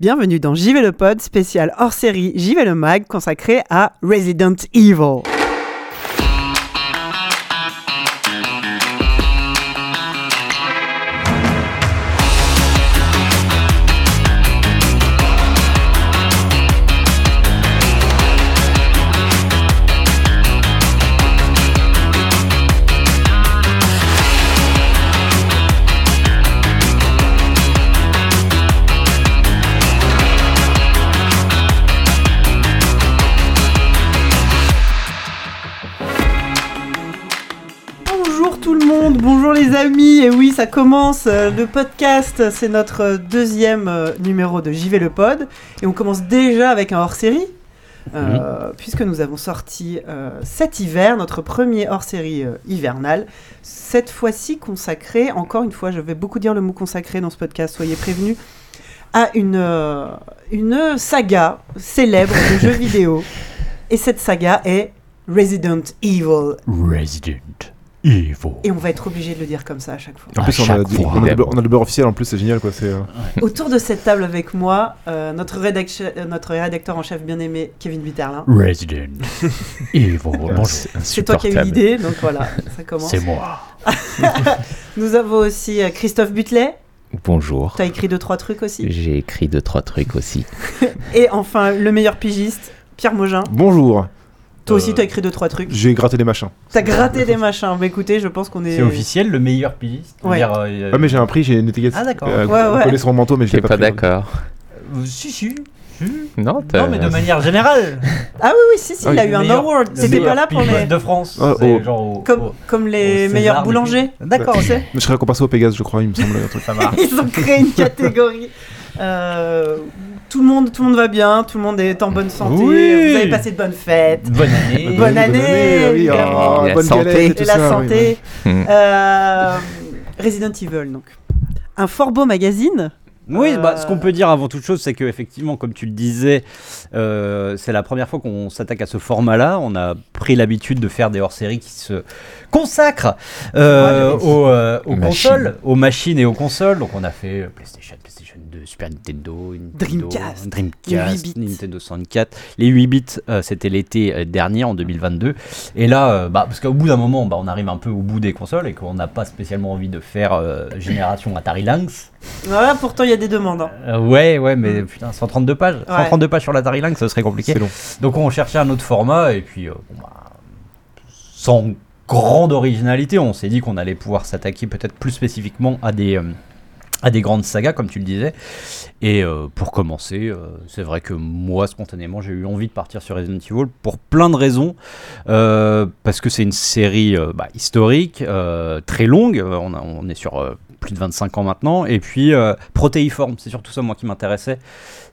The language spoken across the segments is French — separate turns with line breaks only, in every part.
Bienvenue dans JV le Pod, spécial hors série JV le Mag consacré à Resident Evil. Amis, et oui ça commence, euh, le podcast c'est notre deuxième euh, numéro de JV le Pod, et on commence déjà avec un hors-série, euh, puisque nous avons sorti euh, cet hiver notre premier hors-série euh, hivernal, cette fois-ci consacré, encore une fois je vais beaucoup dire le mot consacré dans ce podcast, soyez prévenus, à une, une saga célèbre de jeux vidéo, et cette saga est Resident Evil.
Resident Evil.
et on va être obligé de le dire comme ça à chaque fois.
En plus, on a,
chaque
du-
fois.
on, a le beurre, on a le beurre officiel en plus, c'est génial quoi. C'est, euh,
Autour de cette table avec moi, euh, notre, rédac- euh, notre rédacteur en chef bien-aimé, Kevin Viterlin.
Resident Evil. Bonjour.
C'est toi qui as eu l'idée, donc voilà, ça commence.
C'est moi.
Nous avons aussi euh, Christophe Butlet.
Bonjour.
Tu as écrit deux, trois trucs aussi.
J'ai écrit deux trois trucs aussi.
Et enfin, le meilleur pigiste, Pierre Mogin.
Bonjour,
Toi aussi,
Euh,
tu as écrit deux, trois trucs.
j'ai gratté des machins.
T'as gratté des machins. Bah écoutez, je pense qu'on est.
C'est officiel, le meilleur pigiste
Ouais.
C'est-à-dire, euh,
Ah, mais j'ai un prix, j'ai une étiquette.
Ah, d'accord.
Euh,
Ouais, ouais.
sur mon manteau, mais je
pas
pas
d'accord
euh, Si, si.
Non, t'as-
Non, mais de manière générale.
Ah oui, oui, si, si,
Ah
il a eu un award.
meilleur
pas là pour les.
de France.
Ah,
C'est
oh.
genre au-
Comme,
au-
comme les meilleurs boulangers.
D'accord,
sais
Mais je serais récompensé au Pégase, je crois, il me semble. un truc.
Ça marche.
Ils ont créé une catégorie. Euh, tout, le monde, tout le monde va bien, tout le monde est en bonne santé.
Oui.
Vous avez passé de bonnes fêtes.
Bonne année.
Bonne année,
oui, oh,
Et
bonne
santé.
galette et tout
Et la
oui,
santé.
Hmm.
Euh, Resident Evil, donc. Un fort beau magazine.
Oui, bah,
Euh,
ce qu'on peut dire avant toute chose, c'est que effectivement, comme tu le disais, euh, c'est la première fois qu'on s'attaque à ce format-là. On a pris l'habitude de faire des hors-séries qui se consacrent euh,
Ouais,
aux, euh, aux consoles, aux machines et aux consoles. Donc, on a fait euh, PlayStation, PlayStation 2, Super Nintendo, Nintendo,
Dreamcast,
Dreamcast,
8 bits.
Nintendo 64. Les 8 bits, euh, c'était l'été dernier, en 2022. Et là, euh, bah, parce qu'au bout d'un moment, bah, on arrive un peu au bout des consoles et qu'on n'a pas spécialement envie de faire euh, génération Atari Lynx.
Voilà, pourtant, il y a des demandes. hein.
Euh, ouais, ouais, mais putain, 132 pages. 132 pages sur l'Atari Lynx, ce serait compliqué.
Long.
Donc on cherchait un autre format et puis, euh, bon, bah, sans grande originalité, on s'est dit qu'on allait pouvoir s'attaquer peut-être plus spécifiquement à des, euh, à des grandes sagas, comme tu le disais. Et euh, pour commencer, euh, c'est vrai que moi, spontanément, j'ai eu envie de partir sur Resident Evil pour plein de raisons. Parce que c'est une série bah, historique, très longue. On, est sur plus de 25 ans maintenant. Et puis protéiforme, c'est surtout ça moi qui m'intéressait.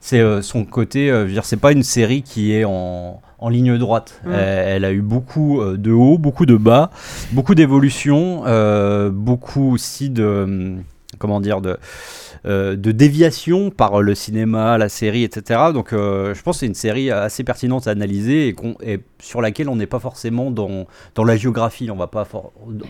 C'est son côté, je veux dire, c'est pas une série qui est en, en ligne droite.
Mm.
Elle, elle a eu beaucoup euh, de hauts, beaucoup de bas, beaucoup d'évolutions, euh, beaucoup aussi de, comment dire, de euh, de déviation par le cinéma, la série, etc. Donc euh, je pense que c'est une série assez pertinente à analyser et, sur laquelle on n'est pas forcément dans, dans la géographie, on va pas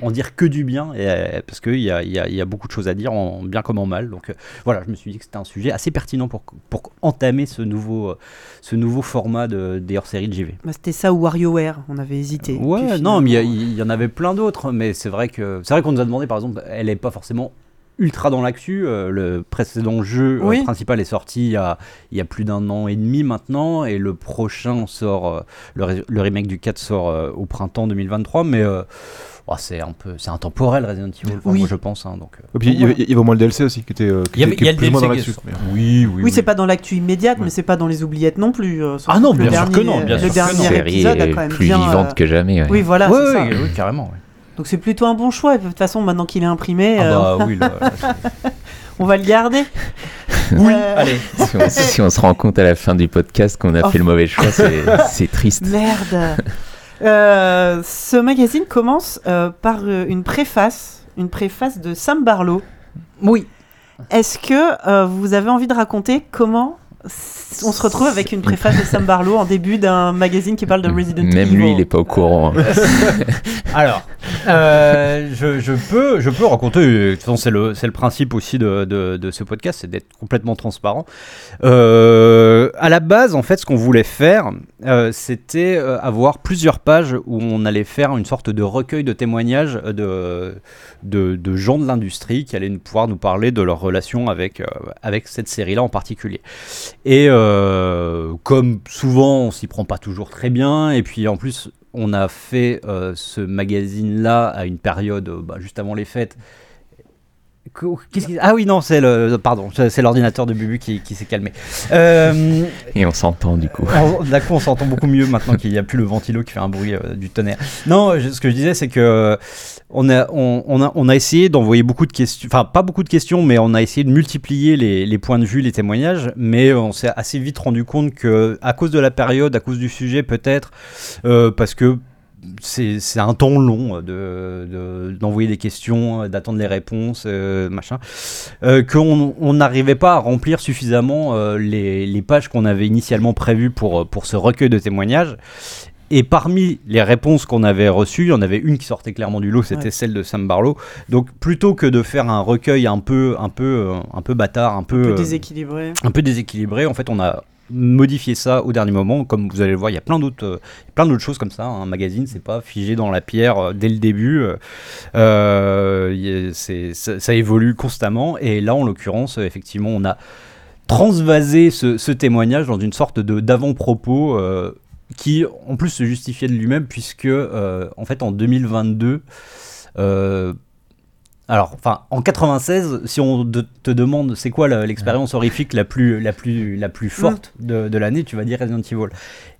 en dire que du bien, et, euh, parce qu'il y a, il y, a, y a beaucoup de choses à dire, en bien comme en mal. Donc euh, voilà, je me suis dit que c'était un sujet assez pertinent pour, pour entamer ce nouveau, ce nouveau format de, des hors-séries de JV.
Bah, C'était ça ou WarioWare, on avait hésité.
Ouais,
Puis
non, mais il y en avait plein d'autres, mais c'est vrai que c'est vrai qu'on nous a demandé, par exemple, elle est pas forcément ultra dans l'actu. euh, le précédent jeu euh, principal est sorti il y a, il y a plus d'un an et demi maintenant, et le prochain sort, euh, le, le remake du 4 sort euh, au printemps 2023, mais euh, oh, c'est un peu, c'est intemporel Resident Evil, enfin,
Oui.
moi, je pense. hein, donc,
Et puis, il y, il y avait au moins le DLC aussi qui était, euh, qui
Il y avait-
était- qui
il y a le
plus ou moins dans
DLC qui
l'actu.
Oui, oui,
Oui, c'est pas dans l'actu immédiate,
Ouais.
mais c'est pas dans les oubliettes non plus. euh,
Ah non, bien
le
sûr que non, bien
le
sûr que
dernier épisode a quand même
plus
bien.
vivante
euh,
que jamais. ouais.
Oui, voilà,
oui, carrément.
Donc c'est plutôt un bon choix. Et de toute façon, maintenant qu'il est imprimé,
Ah
euh,
bah oui, là,
on va le garder.
oui,
Euh,
allez.
Si, on, si on se rend compte à la fin du podcast qu'on a
Oh.
fait le mauvais choix, c'est triste.
Merde. Euh, ce magazine commence euh, par euh, une préface, une préface de Sam Barlow.
Oui.
Est-ce que euh, vous avez envie de raconter comment on se retrouve avec une préface de Sam Barlow en début d'un magazine qui parle de Resident
Même
Evil
lui, il est pas au courant. hein.
Alors, Euh, je, peux, je peux raconter. De toute façon, c'est le, principe aussi de, de, de ce podcast, c'est d'être complètement transparent. Euh, à la base, en fait, ce qu'on voulait faire, euh, c'était euh, avoir plusieurs pages où on allait faire une sorte de recueil de témoignages de, de, de gens de l'industrie qui allaient pouvoir nous parler de leur relation avec, euh, avec cette série-là en particulier. Et euh, comme souvent, on s'y prend pas toujours très bien, et puis en plus, on a fait euh, ce magazine-là à une période bah, juste avant les fêtes. Qui- Ah oui, non, c'est le. Pardon, c'est l'ordinateur de Bubu qui, qui s'est calmé. Euh,
Et on s'entend du coup.
D'un coup, on s'entend beaucoup mieux maintenant qu'il n'y a plus le ventilo qui fait un bruit euh, du tonnerre. Non, je- ce que je disais, c'est que euh, on a, on, on a, on a essayé d'envoyer beaucoup de questions, enfin pas beaucoup de questions, mais on a essayé de multiplier les, les points de vue, les témoignages, mais on s'est assez vite rendu compte que, à cause de la période, à cause du sujet peut-être, euh, parce que c'est un temps long euh, de- de- d'envoyer des questions, euh, d'attendre les réponses, euh, machin, euh, qu'on on n'arrivait pas à remplir suffisamment euh, les, les pages qu'on avait initialement prévues pour, pour ce recueil de témoignages. Et parmi les réponses qu'on avait reçues, il y en avait une qui sortait clairement du lot, c'était
Ouais.
celle de Sam Barlow. Donc plutôt que de faire un recueil un peu, un peu, un peu bâtard, un peu,
Un peu déséquilibré.
un peu déséquilibré. En fait, on a modifié ça au dernier moment. Comme vous allez le voir, il y a plein d'autres, euh, plein d'autres choses comme ça. Un magazine, c'est pas figé dans la pierre euh, dès le début. Euh, c'est- ça, évolue constamment. Et là, en l'occurrence, effectivement, on a transvasé ce, témoignage dans une sorte de d'avant-propos. qui en plus se justifiait de lui-même puisque en fait en 2022 euh, alors, enfin, en 96, si on de- te demande c'est quoi l'expérience horrifique la plus, la plus, la plus forte de, de l'année, tu vas dire Resident Evil.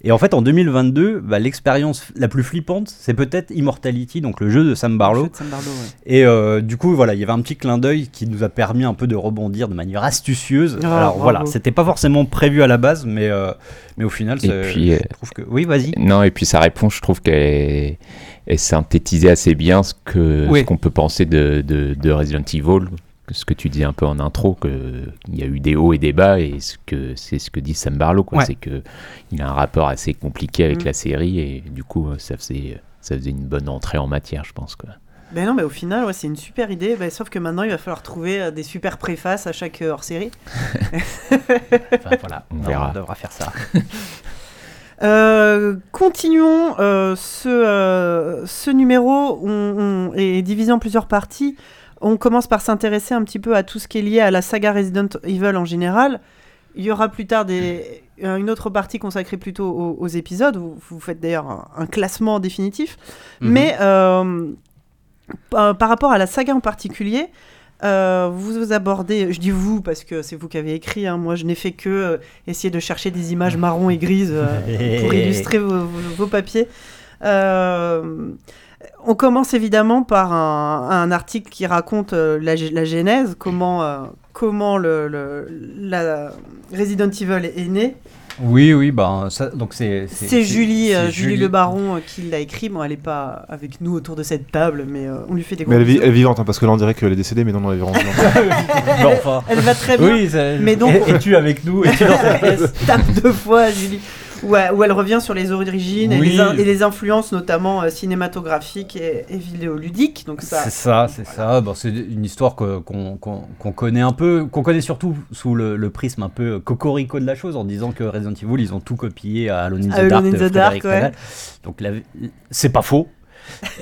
Et en fait, en 2022, bah, l'expérience la plus flippante, c'est peut-être Immortality, donc le jeu de Sam Barlow.
Le jeu de Sam Barlow, ouais.
Et euh, du coup, voilà, il y avait un petit clin d'œil qui nous a permis un peu de rebondir de manière astucieuse.
Ah,
Alors
bravo.
voilà, c'était pas forcément prévu à la base, mais, euh, mais au final,
Et puis, euh,
je trouve que. Oui, vas-y.
Non, et puis sa réponse, je trouve qu'elle est- elle synthétisait assez bien ce que
Oui.
ce qu'on peut penser de, de, de Resident Evil, ce que tu disais un peu en intro, qu'il y a eu des hauts et des bas, et ce que c'est ce que dit Sam Barlow, quoi,
Ouais.
c'est que il a un rapport assez compliqué avec
Mm.
la série, et du coup, ça faisait ça faisait une bonne entrée en matière, je pense. Quoi.
Ben non, mais au final, ouais, c'est une super idée. Ben, sauf que maintenant, il va falloir trouver euh, des super préfaces à chaque euh, hors-série.
Enfin, voilà,
On verra.
on devra faire ça.
Euh, continuons euh, ce, euh, ce numéro on, on est divisé en plusieurs parties. On commence par s'intéresser un petit peu à tout ce qui est lié à la saga Resident Evil en général. Il y aura plus tard des, une autre partie consacrée plutôt aux, aux épisodes. Vous, vous faites d'ailleurs un, un classement définitif.
Mhm.
Mais par, par rapport à la saga en particulier, euh, vous vous abordez, je dis vous parce que c'est vous qui avez écrit, hein, moi je n'ai fait que euh, essayer de chercher des images marron et grises euh, pour illustrer vos, vos- vos papiers. Euh, on commence évidemment par un, un article qui raconte la, genèse, comment, comment le, le- la Resident Evil est, est né.
Oui, oui, bah, ça, donc c'est.
C'est Julie, euh,
c'est
Julie Le Baron euh, qui l'a écrit. Bon, elle n'est pas avec nous autour de cette table, mais euh, on lui fait des gros
Mais elle elle est vivante, hein, parce que là on dirait qu'elle est décédée, mais non, non, elle est vivante.
Bon, enfin.
Elle va très bien.
Oui, ça-
Mais donc-
es-tu avec nous Es-tu dans cette pièce
tape deux fois, Julie. Où, où elle revient sur les origines et, les in- et les influences, notamment euh, cinématographiques et, et vidéoludiques. Donc ça,
C'est ça, c'est ça. Bon, c'est une histoire qu'on qu'on connaît un peu, qu'on connaît surtout sous le, le prisme un peu cocorico de la chose, en disant que Resident Evil, ils ont tout copié à Alone in the Dark.
in
de
the Dark, ouais.
Donc c'est pas faux.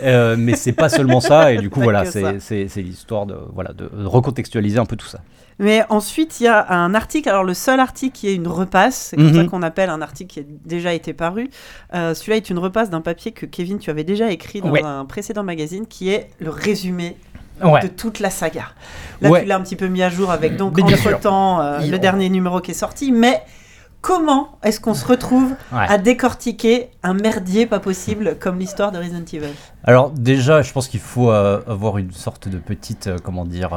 Euh, mais c'est pas seulement ça, et du coup, voilà, c'est l'histoire de, voilà, de recontextualiser un peu tout ça.
Mais ensuite, il y a un article, alors le seul article qui est une repasse, c'est comme
Mhm.
ça qu'on appelle un article qui a déjà été paru. Euh, Celui-là est une repasse d'un papier que Kevin, tu avais déjà écrit dans
Ouais.
un précédent magazine, qui est le résumé
Ouais.
de toute la saga. Là,
Ouais.
tu l'as un petit peu mis à jour avec donc entre-temps euh, le dernier numéro qui est sorti, mais comment est-ce qu'on se retrouve
Ouais.
à décortiquer un merdier pas possible comme l'histoire de Resident Evil?
Alors déjà, je pense qu'il faut euh, avoir une sorte de petite, euh, comment dire,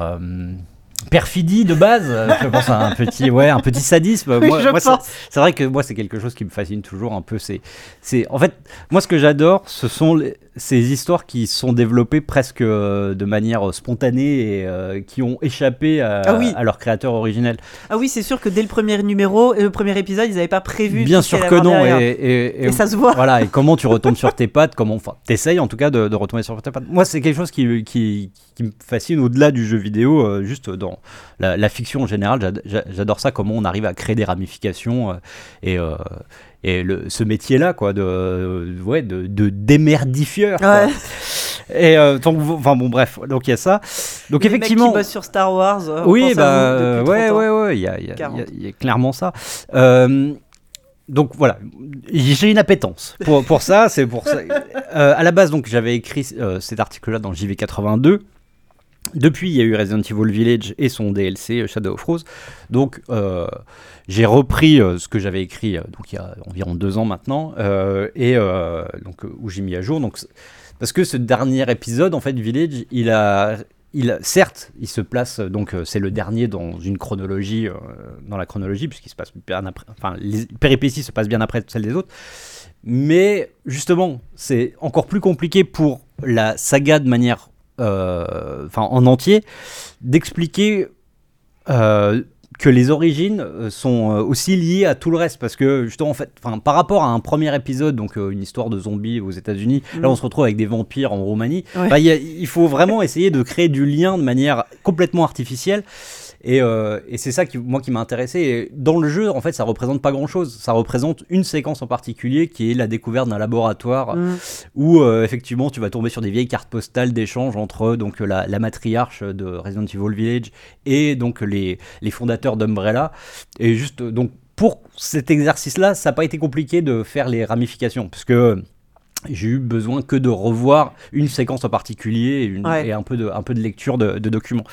perfidie de base. Euh, je pense à un petit, ouais, un petit sadisme.
Oui,
Moi- moi. C'est vrai que moi, c'est quelque chose qui me fascine toujours un peu. C'est, c'est, en fait, moi, ce que j'adore, ce sont les, ces histoires qui sont développées presque euh, de manière spontanée et euh, qui ont échappé à,
Ah oui.
à leur créateur originel.
Ah oui, c'est sûr que dès le premier numéro, et le premier épisode, ils n'avaient pas prévu.
Bien sûr que non. Et, et- et-
Et ça se voit.
Voilà, et comment tu retombes sur tes pattes, comment, enfin, t'essayes en tout cas de, de retomber sur tes pattes. Moi, c'est quelque chose qui, qui, qui me fascine au-delà du jeu vidéo, euh, juste dans la, la fiction en général. j'ad- j'a- J'adore ça, comment on arrive à créer des ramifications euh, et, euh, et le, ce métier-là, quoi, de, ouais, de, de démerdifieur. quoi.
Ouais.
Et euh, donc, enfin bon, bref, donc il y a ça. Donc
Les mecs
effectivement.
qui bossent sur Star Wars. euh,
Oui, bah, ouais,
30 ans.
ouais, ouais, il y a, il y a-
40.
il y y a clairement ça. Euh, donc voilà, j'ai une appétence pour, pour ça. C'est pour ça. Euh, à la base, donc j'avais écrit cet article-là dans JV82. Depuis, il y a eu Resident Evil Village et son DLC euh, Shadow of Rose. Donc, euh, j'ai repris euh, ce que j'avais écrit donc il y a environ deux ans maintenant et donc où j'ai mis à jour. Donc, parce que ce dernier épisode, en fait, Village, il a il, certes, il se place donc c'est le dernier dans une chronologie, dans la chronologie puisqu'il se passe bien après, enfin les péripéties se passent bien après celles des autres. Mais justement, c'est encore plus compliqué pour la saga de manière, enfin en entier, d'expliquer euh, que les origines euh, sont euh, aussi liées à tout le reste. Parce que justement en fait enfin par rapport à un premier épisode donc euh, une histoire de zombies aux États-Unis là on se retrouve avec des vampires en Roumanie.
Ouais.
Bah, a- il faut vraiment essayer de créer du lien de manière complètement artificielle et, euh, et c'est ça qui moi qui m'a intéressé et dans le jeu en fait ça représente pas grand chose ça représente une séquence en particulier qui est la découverte d'un laboratoire
Mm.
où euh, effectivement tu vas tomber sur des vieilles cartes postales d'échange entre donc la, la matriarche de Resident Evil Village et donc les, les fondateurs d'Umbrella et juste euh, donc pour cet exercice là ça n'a pas été compliqué de faire les ramifications parce que j'ai eu besoin que de revoir une séquence en particulier et, une-
Ouais.
et un, peu de, un peu de lecture de, de documents.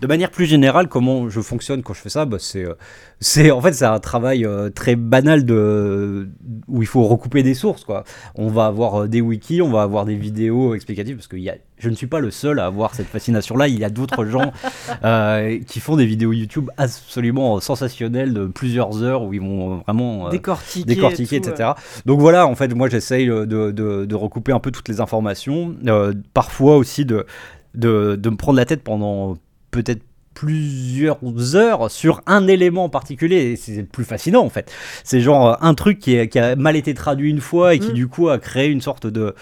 De manière plus générale, comment je fonctionne quand je fais ça bah, c'est, euh, c'est En fait, c'est un travail euh, très banal de, où il faut recouper des sources. Quoi. On va avoir euh, des wikis, on va avoir des vidéos explicatives, parce que il y a, je ne suis pas le seul à avoir cette fascination-là. Il y a d'autres gens euh, qui font des vidéos YouTube absolument sensationnelles de plusieurs heures où ils vont vraiment... euh,
Décortiquer.
décortiquer,
et tout,
etc. Donc voilà, en fait, moi j'essaye de, de- de recouper un peu toutes les informations, euh, parfois aussi de, de, de me prendre la tête pendant peut-être plusieurs heures sur un élément en particulier, et c'est le plus fascinant en fait. C'est genre euh, un truc qui, est- qui a mal été traduit une fois et qui
Mm.
du coup a créé une sorte de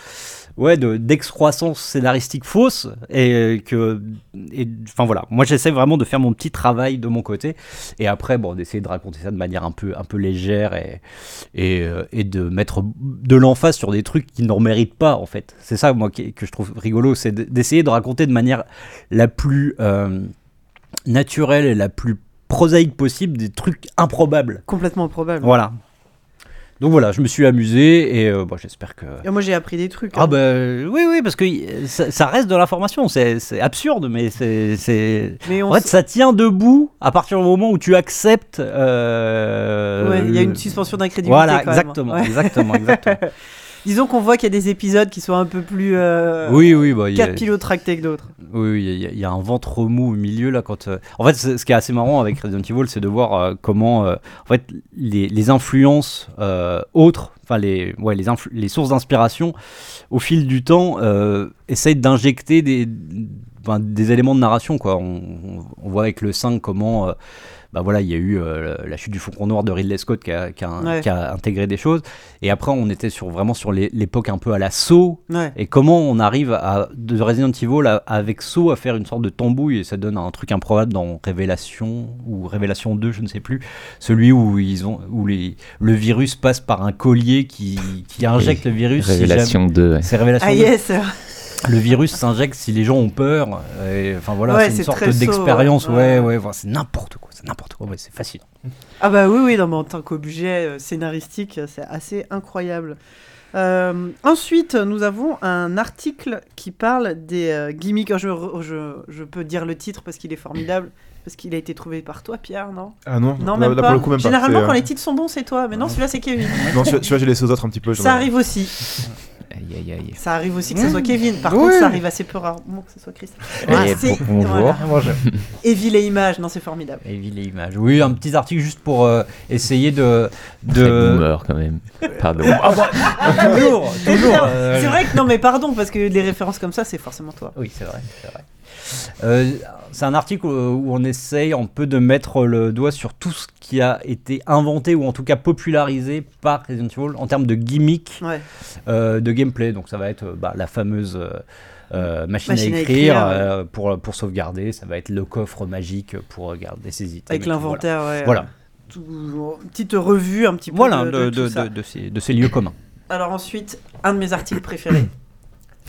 ouais de d'excroissance scénaristique fausse et que enfin voilà. Moi j'essaie vraiment de faire mon petit travail de mon côté et après bon d'essayer de raconter ça de manière un peu un peu légère et et, euh, et de mettre de l'emphase sur des trucs qui n'en méritent pas en fait. C'est ça moi que je trouve rigolo c'est d'essayer de raconter de manière la plus euh, naturelle et la plus prosaïque possible des trucs improbables.
Complètement improbable.
voilà donc voilà je me suis amusé et euh, bon, j'espère que
Et moi j'ai appris des trucs.
ah bah oui oui parce que ça, ça reste de l'information c'est c'est absurde mais c'est
Mais on
en fait ça tient debout à partir du moment où tu acceptes euh,
ouais, il y a une suspension d'incrédulité.
voilà
quand même.
exactement exactement exactement
Disons qu'on voit qu'il y a des épisodes qui sont un peu plus. Euh,
oui oui bah il y a-
capillotractés que d'autres.
Oui, oui, il y, a- il y a un ventre mou au milieu là quand. euh, En fait, ce qui est assez marrant avec Resident Evil, c'est de voir euh, comment, en fait, les, les influences autres, enfin les, ouais, les, les sources d'inspiration, au fil du temps, essayent d'injecter des, ben, des éléments de narration quoi. On, on- on voit avec le 5 comment. Bah voilà, il y a eu euh, la chute du Faucon Noir de Ridley Scott qui a, qui a-
Ouais.
qui a intégré des choses. Et après, on était sur, vraiment sur l'époque un peu à la
Ouais.
et comment on arrive à, de Resident Evil à- avec Saw à faire une sorte de tambouille et ça donne un truc improbable dans Révélation ou Révélation 2, je ne sais plus. Celui où, ils ont, où les, le virus passe par un collier qui, qui injecte le virus. si
Révélation 2. ouais.
jamais- C'est Révélation
Ah
2.
yes
Le virus s'injecte si les gens ont peur. et, Enfin voilà,
Ouais,
c'est une sorte d'expérience.
ouais.
Ouais,
Ouais.
c'est n'importe quoi. C'est n'importe quoi. Ouais, c'est fascinant.
Ah bah oui, oui, non, mais en tant qu'objet euh, scénaristique, c'est assez incroyable. Euh, ensuite, nous avons un article qui parle des euh, gimmicks. Je, je, je peux dire le titre parce qu'il est formidable, parce qu'il a été trouvé par toi, Pierre, non?
Ah non,
Non, même
là,
pas.
coup, même
Généralement,
pas.
quand les titres sont bons, c'est toi, mais non, celui-là, c'est Kevin.
Non, celui-là, j'ai laissé aux autres un petit peu.
Ça arrive aussi.
Aïe, aïe, aïe.
Ça arrive aussi que ce soit Kevin. Par
Oui.
contre, ça arrive assez peu rarement que ce soit Christophe.
Et
Ah,
bonjour.
voilà. Evil et images, non, c'est formidable.
Et ville et images. Oui, un petit article juste pour euh, essayer de. De...
boomer quand même. Pardon.
toujours, toujours. euh,
C'est vrai que non, mais pardon, parce que les références comme ça, c'est forcément toi.
Oui, c'est vrai, c'est vrai. Euh, c'est un article où on essaye un peu de mettre le doigt sur tout ce qui a été inventé ou en tout cas popularisé par Resident Evil en termes de gimmick
Ouais.
euh, de gameplay. Donc ça va être bah, la fameuse euh, machine,
Machine
à
à
écrire, pour, pour sauvegarder. Ça va être le coffre magique pour garder ses items.
Avec l'inventaire, ouais.
Voilà.
Tout- une petite revue un petit peu
Voilà,
de,
voilà
de
de,
tout
de-
ça.
de- de ces, de ces lieux communs.
Alors ensuite, un de mes articles préférés.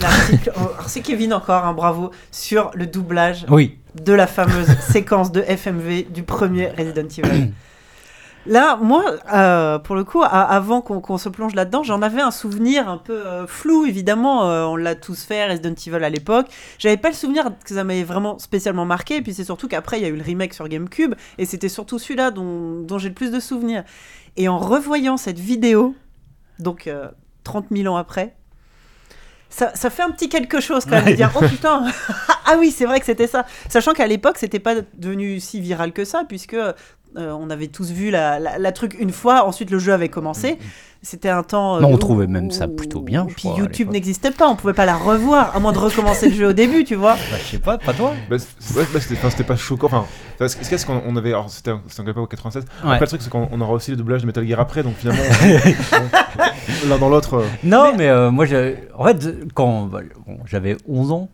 L'article, oh, c'est Kevin encore, hein, bravo, sur le doublage
Oui.
de la fameuse séquence de FMV du premier Resident Evil. Là, moi, euh, pour le coup, avant qu'on se plonge là-dedans, j'en avais un souvenir un peu euh, flou, évidemment. euh, on l'a tous fait, Resident Evil à l'époque. J'avais pas le souvenir que ça m'avait vraiment spécialement marqué. Et puis c'est surtout qu'après, il y a eu le remake sur GameCube. Et c'était surtout celui-là dont, dont j'ai le plus de souvenirs. Et en revoyant cette vidéo, donc euh, 30 000 ans après, ça, ça fait un petit quelque chose quand même de dire oh putain. Ah oui c'est vrai que c'était ça. Sachant qu'à l'époque c'était pas devenu si viral que ça puisque euh, on avait tous vu la, la- la truc une fois ensuite le jeu avait commencé c'était un temps euh,
Non, on
où-
trouvait même ça plutôt bien, je
puis
crois,
YouTube n'existait pas on pouvait pas la revoir à moins de recommencer le jeu au début tu vois
Bah, je sais pas, pas toi
Bah, ouais, bah, c'était pas choquant. Enfin, ce ce qu'il y a, c'est qu'on on avait. alors, C'était un 87.
Ouais.
Après, le truc, c'est qu'on on aura aussi le doublage de Metal Gear après, donc finalement, l'un dans l'autre. euh,
Non, mais, euh, moi, en fait, quand bah, bon, j'avais 11 ans.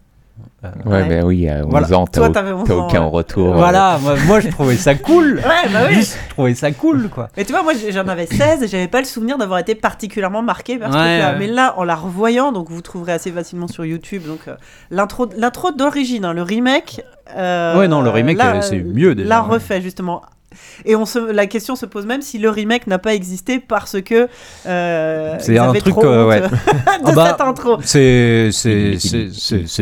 Euh,
Ouais,
Ouais.
ben oui, à 11
Voilà.
ans, t'as
Toi,
au-
t'avais 11
t'as
ans,
aucun
ouais.
retour. euh,
Voilà, moi, moi, je trouvais ça cool.
ouais bah oui
je trouvais ça cool, quoi.
Mais tu vois, moi j'en avais 16 et j'avais pas le souvenir d'avoir été particulièrement marqué par ce
Ouais,
truc-là.
ouais.
Mais là, en la revoyant, donc vous trouverez assez facilement sur YouTube, donc euh, l'intro l'intro d'origine, hein, le remake. euh,
Ouais, non, le remake,
là,
euh, c'est mieux, déjà, ouais.
refait justement. Et on se, la question se pose même si le remake n'a pas existé parce que euh,
C'est un truc,
trop
euh, ouais.
de
Ah bah,
cette intro.
C'est,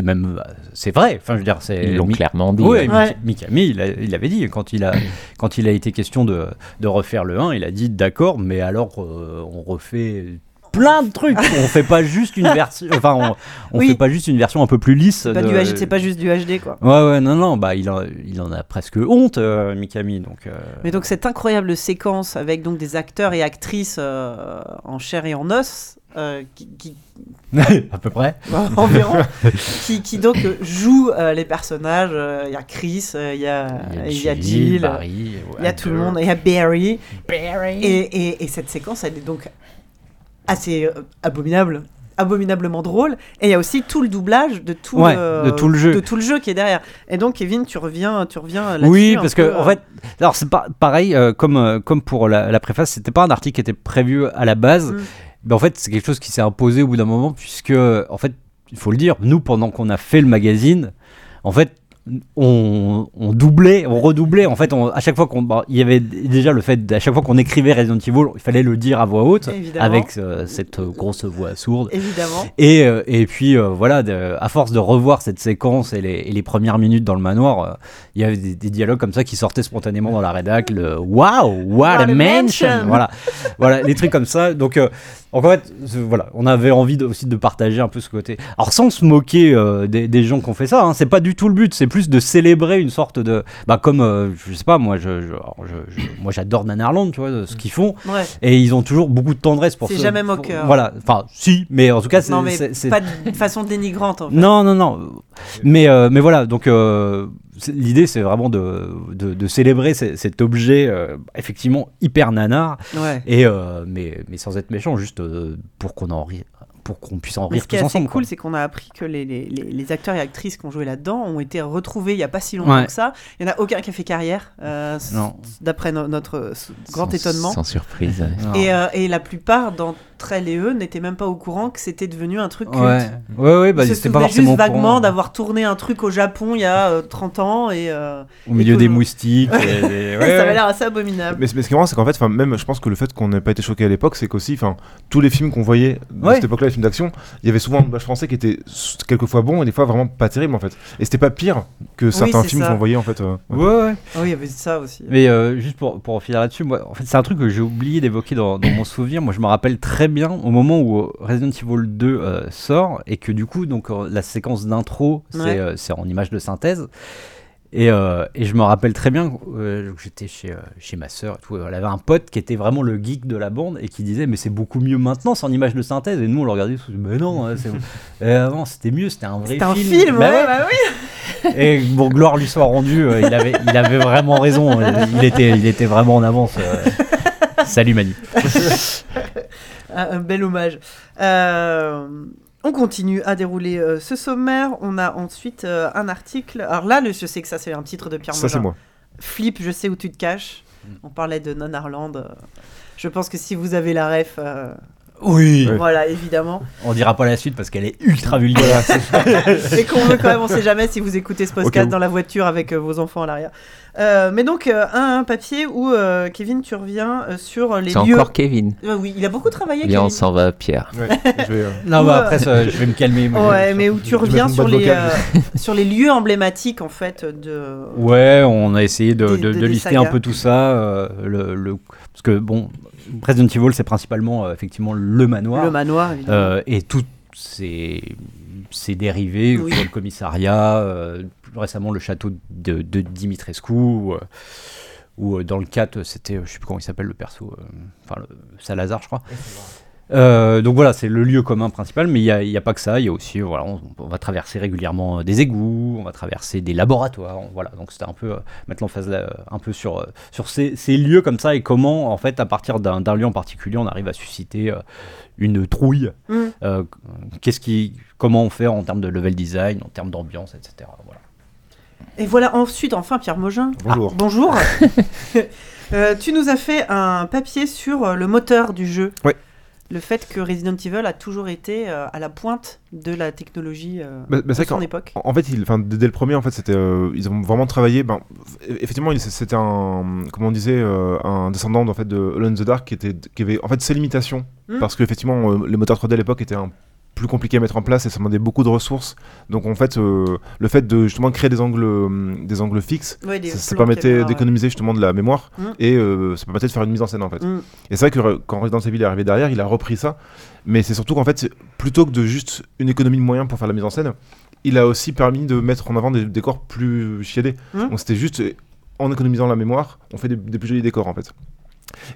même, c'est vrai. Enfin, je veux dire, c'est.
Ils l'ont clairement dit.
Ouais,
Ouais.
Mika- Mikami, il, a- il avait dit quand il a quand il a été question de, de refaire le 1, il a dit d'accord, mais alors euh, on refait plein de trucs. on fait pas juste une version. Enfin, on, on
Oui.
fait pas juste une version un peu plus lisse.
C'est pas,
de-
du HD c'est pas juste du HD quoi.
Ouais, ouais, non, non, bah il en, il en a presque honte, euh, Mikami. Donc. euh,
Mais donc cette incroyable séquence avec donc des acteurs et actrices euh, en chair et en os euh, qui, qui-
à peu près.
environ qui, qui donc jouent euh, les personnages. Il y a Chris, euh, il y a il y a Jill,
Barry,
il y a tout le monde, il y a Barry. Et, et- et cette séquence, elle est donc assez euh, abominable, abominablement drôle. Et il y a aussi tout le doublage de tout,
Ouais,
le,
de tout le jeu.
de tout le jeu qui est derrière. Et donc Kevin, tu reviens, tu reviens.
Oui, parce
peu,
que en
euh,
fait, alors c'est pas pareil euh, comme comme pour la, la préface, c'était pas un article qui était prévu à la base.
Mm.
Mais en fait, c'est quelque chose qui s'est imposé au bout d'un moment, puisque en fait, il faut le dire, nous pendant qu'on a fait le magazine, en fait. On, on doublait, on redoublait. En fait, on- à chaque fois qu'on, bah, il y avait déjà le fait, à chaque fois qu'on écrivait Resident Evil, il fallait le dire à voix haute,
Évidemment.
avec euh, cette euh, grosse voix sourde.
évidemment.
Et, euh, et puis euh, voilà, de- à force de revoir cette séquence et les, et les premières minutes dans le manoir, euh, il y avait des, des dialogues comme ça qui sortaient spontanément dans la rédac. Le Wow, what, a, mansion! Voilà, voilà, les trucs comme ça. Donc, en fait, voilà, on avait envie de- aussi de partager un peu ce côté. Alors, sans se moquer des, des gens qui ont fait ça, hein, c'est pas du tout le but. C'est plus de célébrer une sorte de, bah comme, euh, je sais pas, moi, je, je- alors, je- je- moi, j'adore Nanarland, tu vois, de ce qu'ils font.
Ouais.
Et ils ont toujours beaucoup de tendresse pour
C'est
ce-
jamais
pour-
moqueur.
Voilà, enfin, si, mais en tout cas, c'est.
Non, mais
c'est- c'est-
pas de façon dénigrante. En fait.
non, non, non. Mais, euh, mais voilà, donc euh, l'idée c'est vraiment de, de, de célébrer ce- cet objet euh, effectivement hyper nanar,
Ouais.
et, euh, mais, mais sans être méchant, juste euh, pour qu'on en rie, pour qu'on puisse en
Mais
rire
ce qui
tous
est assez
ensemble.
cool, c'est qu'on a appris que les, les- les- les acteurs et actrices qui ont joué là-dedans ont été retrouvés il n'y a pas si longtemps
Ouais.
que ça. Il n'y en a aucun qui a fait carrière, euh, d'après no- notre grand
Sans-
étonnement.
Sans surprise. ouais.
Et, euh, et la plupart d'entre elles et eux n'étaient même pas au courant que c'était devenu un truc culte.
Ouais, ouais, ouais, bah,
Ils se
c'était pas forcément
juste vaguement
courant.
d'avoir tourné un truc au Japon il y a euh, 30 ans et, euh,
au milieu
et
des
que-
moustiques. et des- ouais,
ça avait l'air assez abominable.
Mais, mais ce qui est marrant, c'est qu'en fait, enfin, même je pense que le fait qu'on n'ait pas été choqué à l'époque, c'est qu'aussi, enfin, tous les films qu'on voyait
Ouais.
cette époque-là, les films d'action, il y avait souvent un doublage français qui était quelquefois bon et des fois vraiment pas terrible en fait. Et c'était pas pire que certains
c'est
films qu'on voyait en fait. euh, ouais.
Ouais,
oui, il y avait ça aussi.
Mais euh, juste pour, pour en finir là-dessus, moi, en fait, c'est un truc que j'ai oublié d'évoquer dans, dans mon souvenir. Moi, je me rappelle très bien au moment où euh, Resident Evil 2 euh, sort et que du coup, donc euh, la séquence d'intro, c'est
Ouais.
c'est en image de synthèse. Et, euh, et je me rappelle très bien euh, j'étais chez, euh, chez ma sœur et tout. Elle avait un pote qui était vraiment le geek de la bande et qui disait Mais c'est beaucoup mieux maintenant, c'est en image de synthèse. Et nous, on le regardait. Mais non, hein, c'est avant, c'était mieux, c'était un vrai
C'était un
film.
film,
Bah
ouais, bah oui.
Et bon, gloire lui soit rendue, il, avait, il avait vraiment raison. Il était, il était vraiment en avance. Salut Manu.
Un, un bel hommage. Euh, on continue à dérouler euh, ce sommaire. On a ensuite euh, un article. Alors là, le- je sais que ça, c'est un titre de Pierre
Ça, c'est moi.
Flip, je sais où tu te caches. On parlait de Non Arland. euh, Je pense que si vous avez la ref, euh,
Oui.
Voilà, évidemment.
On dira pas la suite parce qu'elle est ultra vulgaire.
Et qu'on veut quand même, on sait jamais si vous écoutez ce podcast dans la voiture avec euh, vos enfants à l'arrière. Euh, mais donc, euh, un, un papier où, euh, Kevin, tu reviens sur les
C'est
lieux.
encore Kevin.
Euh, oui, il a beaucoup travaillé,
Bien, on s'en va, Pierre.
Ouais, je vais, euh,
non, bah après, ça, je vais me calmer. mais-
Ouais, mais où tu reviens sur les, euh, sur les lieux emblématiques, en fait, de...
Ouais, on a essayé de,
Des-
de-
de-
de
des
lister
sagas.
un peu tout ça. euh, le, le- Parce que, bon, Resident Evil, c'est principalement euh, effectivement le manoir.
le manoir, évidemment.
Euh, et tous ces, ces dérivés,
Oui.
le commissariat, euh, plus récemment le château de, de Dimitrescu, ou, euh, ou, euh, dans le 4, c'était, euh, je sais plus comment il s'appelle le perso, euh, enfin le Salazar, je crois. Euh, donc voilà, c'est le lieu commun principal, mais il n'y a, il y a pas que ça, il y a aussi, voilà, on, on va traverser régulièrement euh, des égouts, on va traverser des laboratoires, on- voilà, donc c'était un peu, euh, mettre l'emphase euh, un peu sur, euh, sur ces, ces lieux comme ça et comment, en fait, à partir d'un lieu en particulier, on arrive à susciter euh, une trouille
Mm.
euh, qu'est-ce qui, comment on fait en termes de level design, en termes d'ambiance, etc. Voilà.
Et voilà ensuite, enfin, Pierre Mogin.
Bonjour.
Ah, bonjour. Euh, tu nous as fait un papier sur le moteur du jeu.
Ouais.
Le fait que Resident Evil a toujours été euh, à la pointe de la technologie euh,
Bah, bah,
son époque.
En en fait, il, dès le premier, en fait, c'était, euh, ils ont vraiment travaillé. Ben, eff- effectivement, c'était un, comment on disait, euh, un descendant en fait de Alone in the Dark qui était, qui avait en fait ses limitations
Hmm.
parce qu'effectivement, euh, les moteurs 3D à l'époque étaient un plus compliqués à mettre en place et ça demandait beaucoup de ressources. Donc en fait, euh, le fait de justement créer des angles, euh, des angles fixes,
Ouais, des
ça, permettait d'économiser justement de la mémoire
Hmm.
et euh, ça permettait de faire une mise en scène en fait.
Mm.
Et c'est vrai que quand Resident Evil est arrivé derrière, il a repris ça. Mais c'est surtout qu'en fait, plutôt que de juste une économie de moyens pour faire la mise en scène, il a aussi permis de mettre en avant des décors plus chiadés.
Mhm.
Donc c'était juste en économisant la mémoire, on fait des, des plus jolis décors en fait.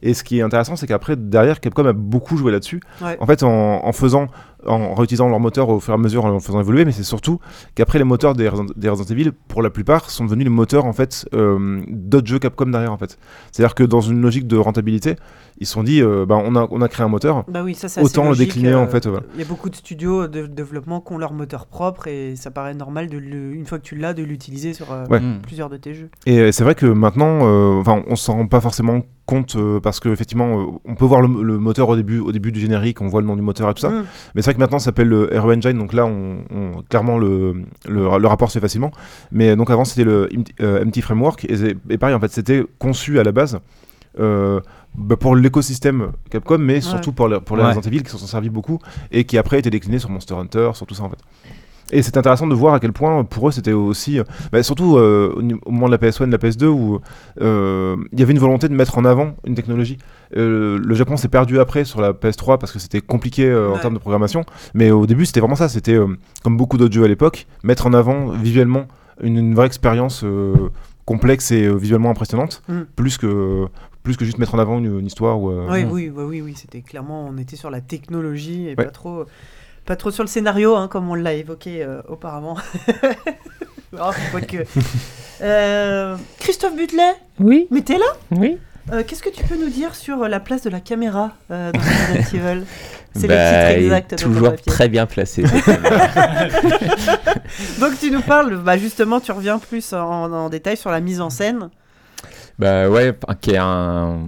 Et ce qui est intéressant, c'est qu'après, derrière, Capcom a beaucoup joué là-dessus.
Ouais.
En fait, en, en faisant, en réutilisant leur moteur au fur et à mesure, en le faisant évoluer, mais c'est surtout qu'après, les moteurs des Resident, des Resident Evil, pour la plupart, sont devenus les moteurs en fait euh, d'autres jeux Capcom derrière en fait. C'est-à-dire que dans une logique de rentabilité, ils se sont dit, euh, bah, on, a, on a créé un moteur,
Bah oui, ça c'est assez
Autant le décliner, en fait, ouais.
Il y a beaucoup de studios de développement qui ont leur moteur propre et ça paraît normal, de le- une fois que tu l'as, de l'utiliser sur euh,
Ouais.
Mm.
plusieurs de tes jeux.
Et euh, c'est vrai que maintenant, euh, enfin, on s'en rend pas forcément compte euh, parce que effectivement, euh, on peut voir le, le moteur au début, au début du générique, on voit le nom du moteur et tout ça.
Mm.
Mais vrai que maintenant, ça s'appelle le Hero Engine, donc là, on, on- clairement le, le, le rapport se fait facilement. Mais donc avant, c'était le MT, euh, MT Framework et, pareil, en fait, c'était conçu à la base. euh, bah, pour l'écosystème Capcom, mais surtout pour, les- pour les
Ouais.
Resident Evil qui s'en sont servis beaucoup et qui après été décliné sur Monster Hunter, sur tout ça en fait. Et c'est intéressant de voir à quel point pour eux c'était aussi, euh, bah, surtout euh, au, moment de la PS1 de la PS2 où euh, il y avait une volonté de mettre en avant une technologie. Euh, le Japon s'est perdu après sur la PS3 parce que c'était compliqué en termes de programmation, mais au début c'était vraiment ça, c'était comme beaucoup d'autres jeux à l'époque, mettre en avant visuellement une, une vraie expérience complexe et visuellement impressionnante,
Mm.
plus que plus que juste mettre en avant une, une histoire ou euh,
Oui,
Mm.
oui, bah oui, oui, c'était clairement, on était sur la technologie et
Ouais.
pas trop, pas trop sur le scénario, hein, comme on l'a évoqué euh, auparavant. Oh, que- Euh, Christophe Butlet,
Oui,
mais t'es là?
Oui.
Euh, Qu'est-ce que tu peux nous dire sur la place de la caméra euh, dans Resident Evil C'est
Bah,
le titre
il est
exact de ton
Toujours très bien placé.
Donc tu nous parles, bah justement, tu reviens plus en, en détail sur la mise en scène.
bah ouais, qui est un-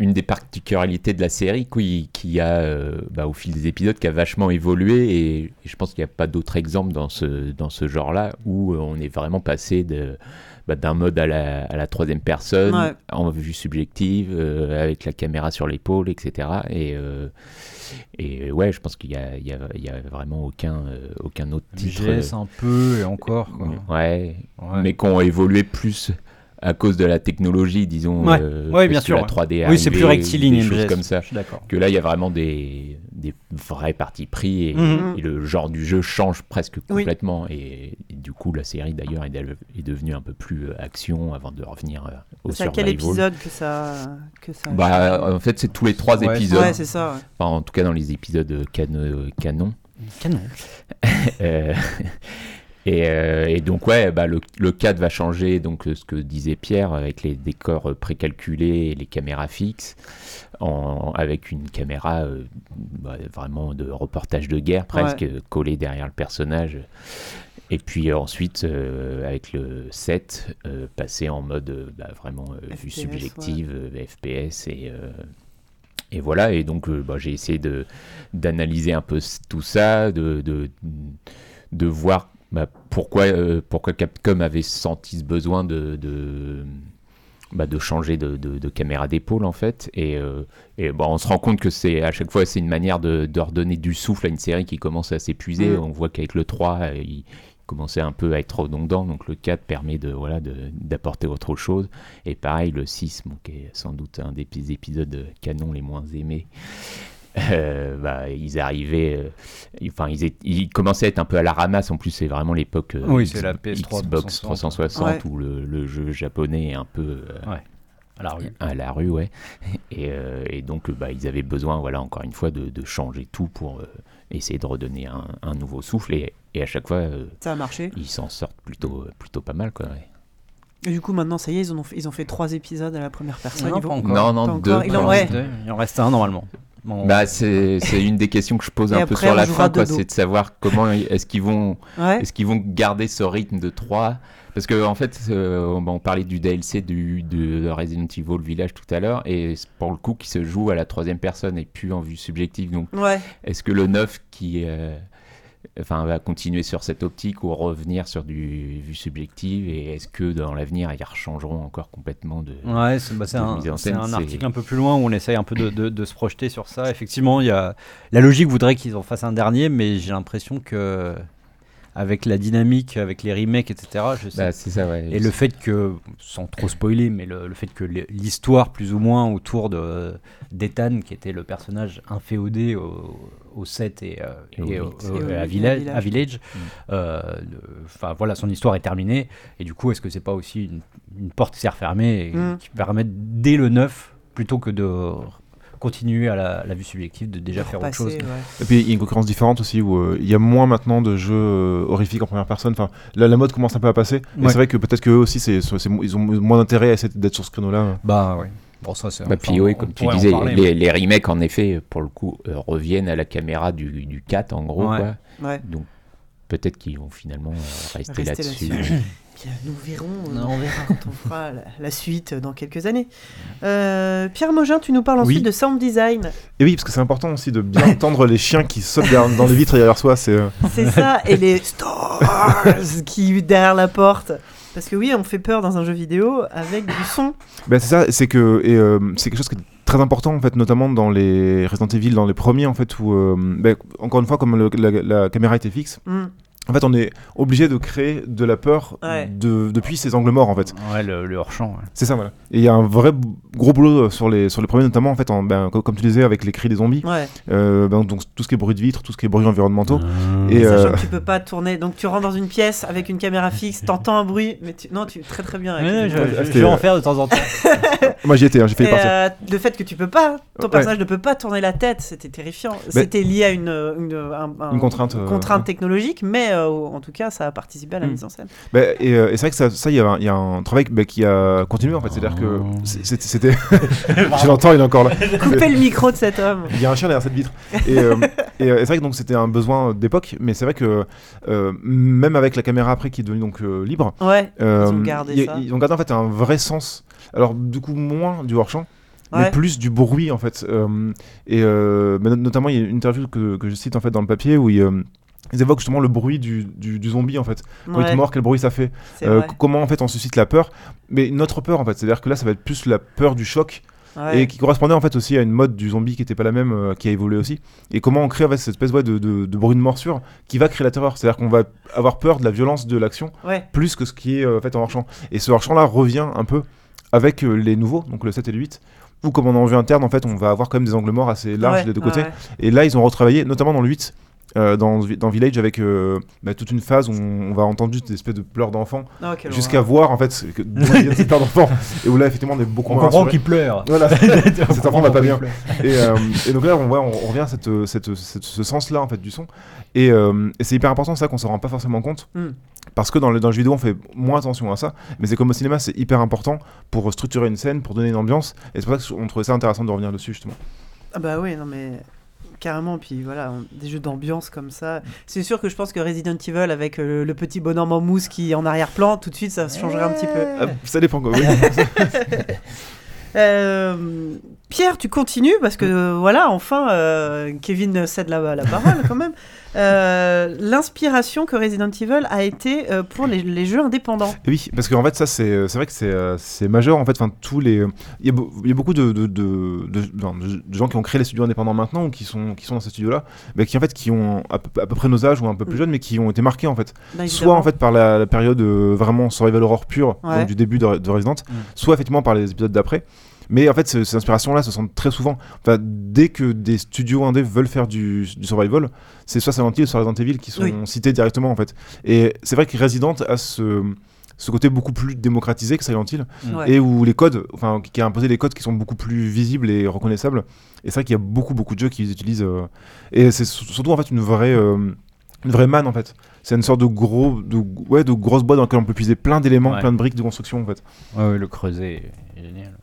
une des particularités de la série, qui, qui a, euh, bah, au fil des épisodes, qui a vachement évolué. Et, et je pense qu'il n'y a pas d'autre exemple dans ce, dans ce genre-là où euh, on est vraiment passé de, bah, d'un mode à la, à la troisième personne,
Ouais.
en vue subjective, euh, avec la caméra sur l'épaule, etc. Et, euh, et ouais, je pense qu'il n'y a, il y a, il y a vraiment aucun, euh, aucun autre titre.
VGS un peu et encore. quoi.
Ouais,
Ouais.
mais qui ont évolué plus à cause de la technologie, disons.
Ouais.
euh,
Ouais, bien sûr,
La
ouais.
3D est
Oui, c'est plus rectiligne,
des choses comme ça. Que là, il y a vraiment des, des vrais partis pris et,
Mhm.
et le genre du jeu change presque
Oui.
complètement. Et, et du coup, la série d'ailleurs est, de- est devenue un peu plus euh, action avant de revenir euh, au
C'est à
survival.
quel épisode que ça. Que ça
Bah, en fait, c'est tous les trois
Ouais.
épisodes.
Ouais, c'est ça. ouais.
Enfin, en tout cas, dans les épisodes can- canon.
Canon.
Euh, et, euh, et donc ouais, bah, le, le cadre va changer, donc euh, ce que disait Pierre, avec les décors euh, précalculés et les caméras fixes, en- avec une caméra bah, vraiment de reportage de guerre presque, collée derrière le personnage. Et puis ensuite, euh, avec le 7, euh, passer en mode euh, bah, vraiment vue subjective, FPS et... et voilà, et donc bah, j'ai essayé d'analyser un peu tout ça, de, de, de voir bah, pourquoi, euh, pourquoi Capcom avait senti ce besoin de, de, bah, de changer de, de- de caméra d'épaule en fait? Et, euh, et bon, on se rend compte que c'est à chaque fois c'est une manière de, de redonner du souffle à une série qui commence à s'épuiser.
Mm.
On voit qu'avec le 3, euh, il commençait un peu à être redondant, donc le 4 permet de voilà de- d'apporter autre chose. Et pareil, le 6, bon, qui est sans doute un des épis- épisodes canon les moins aimés. Euh, bah, ils arrivaient, euh, enfin ils, étaient- ils commençaient à être un peu à la ramasse. En plus, c'est vraiment l'époque euh,
Oui,
X-
c'est la PS3
Xbox
360,
360
Ouais.
où le, le jeu japonais est un peu euh,
À la rue.
à la rue, ouais. Et, euh, et donc, bah, ils avaient besoin, voilà, encore une fois, de, de changer tout pour euh, essayer de redonner un, un nouveau souffle. Et, et à chaque fois, euh,
Ça a marché.
ils s'en sortent plutôt, plutôt pas mal, quoi. ouais.
Et du coup, maintenant, ça y est, ils, en ont fait, ils ont fait trois épisodes à la première personne.
Non, pas encore.
Non,
Pas
non,
encore.
deux.
Il
pour
en- ouais.
l'instant.
Il en reste un normalement. Bon.
Bah, c'est c'est une des questions que je pose un peu
après,
sur la fin. C'est de savoir comment est-ce qu'ils vont,
Ouais.
est-ce qu'ils vont garder ce rythme de 3 Parce que en fait, euh, on, on parlait du DLC du, de, de Resident Evil Village tout à l'heure, et c'est pour le coup, qui se joue à la troisième personne et plus en vue subjective. Donc,
Ouais.
est-ce que le 9 qui euh, enfin, va continuer sur cette optique ou revenir sur du vue subjective Et est-ce que dans l'avenir, ils rechangeront encore complètement de.
Ouais, c'est bah, un, article un peu plus loin où on essaye un peu de, de- de se projeter sur ça. Effectivement, il y a... la logique voudrait qu'ils en fassent un dernier, mais j'ai l'impression que avec la dynamique, avec les remakes, etc., je sais
Bah, ça, ouais.
Et le fait que, sans trop spoiler, mais le, le fait que l'hi- l'histoire plus ou moins autour de d'Ethan, qui était le personnage inféodé au, au 7 et, euh,
Et au
et
huit.
au-
Et au
à, Village,
à
euh, enfin voilà, son histoire est terminée. Et du coup, est-ce que c'est pas aussi une, une porte qui s'est refermée et
Mm.
qui permet dès le 9, plutôt que de continuer à la, la vue subjective, de déjà faire autre chose
ouais.
Et puis il y a une concurrence différente aussi où euh, il y a moins maintenant de jeux euh, horrifiques en première personne. Enfin, la, la mode commence un peu à passer. Mais
Ouais.
c'est vrai que peut-être qu'eux aussi, c'est, c'est- c'est- ils ont moins d'intérêt à essayer d'être sur ce créneau-là.
Bah ouais. Bon, ça c'est.
Bah, puis oui, comme tu disais,
parler,
les, les remakes, en effet, pour le coup, euh, reviennent à la caméra du, du 4, en gros.
Ouais.
Quoi.
Ouais.
Donc, peut-être qu'ils vont finalement euh, rester,
Rester
là-dessus.
Bien, nous verrons, euh, on verra quand on fera la, la suite dans quelques années. Euh, Pierre Mogin, tu nous parles ensuite
Oui.
de sound design.
Et oui, parce que c'est important aussi de bien entendre les chiens qui sautent dans les vitres derrière soi. C'est, euh,
ça, et les stars qui derrière la porte. Parce que oui, on fait peur dans un jeu vidéo avec du son.
Ben, c'est ça, c'est que euh, c'est quelque chose qui est très important en fait, notamment dans les Resident Evil, dans les premiers en fait, où euh, ben, encore une fois, comme le- la, caméra était fixe,
Hmm.
En fait, on est obligé de créer de la peur
Ouais.
de, depuis ces angles morts en fait.
Ouais, le, le hors-champ. ouais.
C'est ça, voilà. Et il y a un vrai gros boulot euh, sur les sur les premiers, notamment en fait, en, ben, co- comme tu disais avec les cris des zombies,
Ouais.
euh, ben, donc tout ce qui est bruit de vitre, tout ce qui est bruit environnementaux.
Mmh.
Et
Sachant
euh,
que tu peux pas tourner. Donc tu rentres dans une pièce avec une caméra fixe, t'entends un bruit, mais tu... non, tu très très bien. Avec
Ouais, je, vais en faire de temps en temps.
moi j'y étais, hein, j'ai failli
Et,
partir.
euh, le fait que tu peux pas, ton
Ouais.
personnage ne peut pas tourner la tête, c'était terrifiant. C'était lié à une, une, un- un-
Une contrainte,
technologique, mais euh, en tout cas, ça a participé à la
Mm.
mise en scène.
Et euh, et c'est vrai que ça, ça, il y, a un- il y a un travail ben, qui a continué en fait, c'est-à-dire que c'est- c'était, je l'entends, il est encore là.
Coupez le micro de cet homme.
Il y a un chien derrière cette vitre. Et, euh, et, c'est vrai que donc c'était un besoin d'époque, mais c'est vrai que euh, même avec la caméra après qui est devenue donc euh, libre,
Ouais.
euh,
Ils ont gardé
il y a-
ça.
ils ont gardé en fait un vrai sens. Alors du coup moins du hors champ, mais plus du bruit en fait. Euh, et euh, notamment il y a une interview que, que je cite en fait dans le papier où euh, ils évoquent justement le bruit du, du, du zombie en fait. Quand il
Ouais,
te mord, quel bruit ça fait Euh. Comment en fait on suscite la peur Mais notre peur en fait, c'est-à-dire que là ça va être plus la peur du choc
Ouais.
et qui correspondait en fait aussi à une mode du zombie qui était pas la même, euh, qui a évolué aussi. Et comment on crée en fait, cette espèce ouais, de, de, de bruit de morsure qui va créer la terreur. C'est-à-dire qu'on va avoir peur de la violence de l'action plus que ce qui est euh, fait en hors-champ. Et ce hors-champ là revient un peu avec euh, les nouveaux, donc le 7 et le 8. Où comme on est en vue interne, en fait, on va avoir quand même des angles morts assez larges des deux côtés. Et là, ils ont retravaillé, notamment dans le 8, euh, dans, dans Village, avec euh, bah, toute une phase où on, on va entendre juste des espèces de pleurs d'enfants,
Ah,
jusqu'à voir en fait d'où viennent ces pleurs d'enfants. Et où là, effectivement, on est beaucoup
On
moins
comprend qu'il pleure.
Voilà, cet enfant va pas bien. Et, euh, et donc là, on, voit, on, on revient à cette, cette- cette- ce sens-là en fait du son. Et, euh, et c'est hyper important, ça qu'on s'en rend pas forcément compte.
Mm.
Parce que dans le, dans le jeu vidéo, on fait moins attention à ça. Mais c'est comme au cinéma, c'est hyper important pour structurer une scène, pour donner une ambiance. Et c'est pour ça qu'on trouvait ça intéressant de revenir dessus, justement.
Ah bah oui, non mais carrément. Puis voilà, on- des jeux d'ambiance comme ça. C'est sûr que je pense que Resident Evil avec euh, le petit bonhomme en mousse qui est en arrière-plan, tout de suite ça se changerait un petit peu.
Ah, ça dépend quoi. oui.
Euh, Pierre, tu continues parce que euh, voilà, enfin, euh, Kevin cède la, la parole quand même. Euh, L'inspiration que Resident Evil a été euh, pour les, les jeux indépendants.
Oui, parce qu'en fait, ça, c'est c'est vrai que c'est euh, c'est majeur. En fait, enfin, tous les. Il y, a y beaucoup de, de, de, de- non, de- de gens qui ont créé les studios indépendants maintenant ou qui sont, qui sont dans ces studios-là, mais qui en fait qui ont à peu, à peu près nos âges ou un peu plus
Mm.
jeunes, mais qui ont été marqués en fait.
Bah,
soit en fait par la, la période euh, vraiment survival horror pure,
Ouais.
donc du début de, de Resident,
Mm.
soit effectivement par les épisodes d'après. Mais en fait, ce- ces inspirations-là se sentent très souvent. Enfin, dès que des studios indés veulent faire du, du survival, c'est soit Silent Hill, soit Resident Evil qui sont
Oui.
cités directement en fait. Et c'est vrai que Resident a ce, ce côté beaucoup plus démocratisé que Silent Hill
Ouais.
et où les codes, enfin, qui a imposé des codes qui sont beaucoup plus visibles et reconnaissables. Et c'est vrai qu'il y a beaucoup, beaucoup de jeux qui les utilisent. euh, et c'est sur- surtout en fait une vraie, euh, une vraie manne en fait. C'est une sorte de gros, de, ouais, de grosse boîte dans laquelle on peut puiser plein d'éléments,
Ouais.
plein de briques de construction en fait.
Ouais, ouais, le creuset est génial.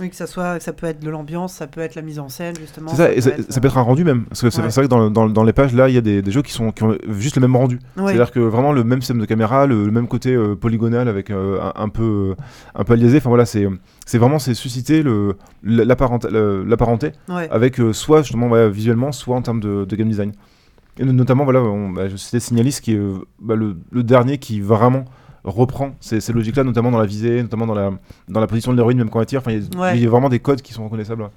Oui, que ça soit, ça peut être de l'ambiance, ça peut être la mise en scène justement.
C'est ça, et ça,
être,
ça peut être un rendu même. Parce que c'est
Ouais.
vrai que dans, dans- dans les pages là, il y a des, des jeux qui, sont, qui ont juste le même rendu.
ouais.
C'est-à-dire que vraiment le même système de caméra, le, le même côté euh, polygonal avec euh, un, un peu, euh, un peu aliasé. Enfin voilà, c'est c'est vraiment c'est susciter le, l'apparent- le- la parenté
Ouais.
avec euh, soit justement visuellement, soit en termes de, de game design. Et no- notamment, voilà, on, bah, je citais Signalis qui est bah, le, le dernier qui vraiment reprend ces, ces logiques-là, notamment dans la visée, notamment dans la, dans la position de l'héroïne, même quand elle tire. Enfin, il y a-
Ouais.
il y a vraiment des codes qui sont reconnaissables. ouais.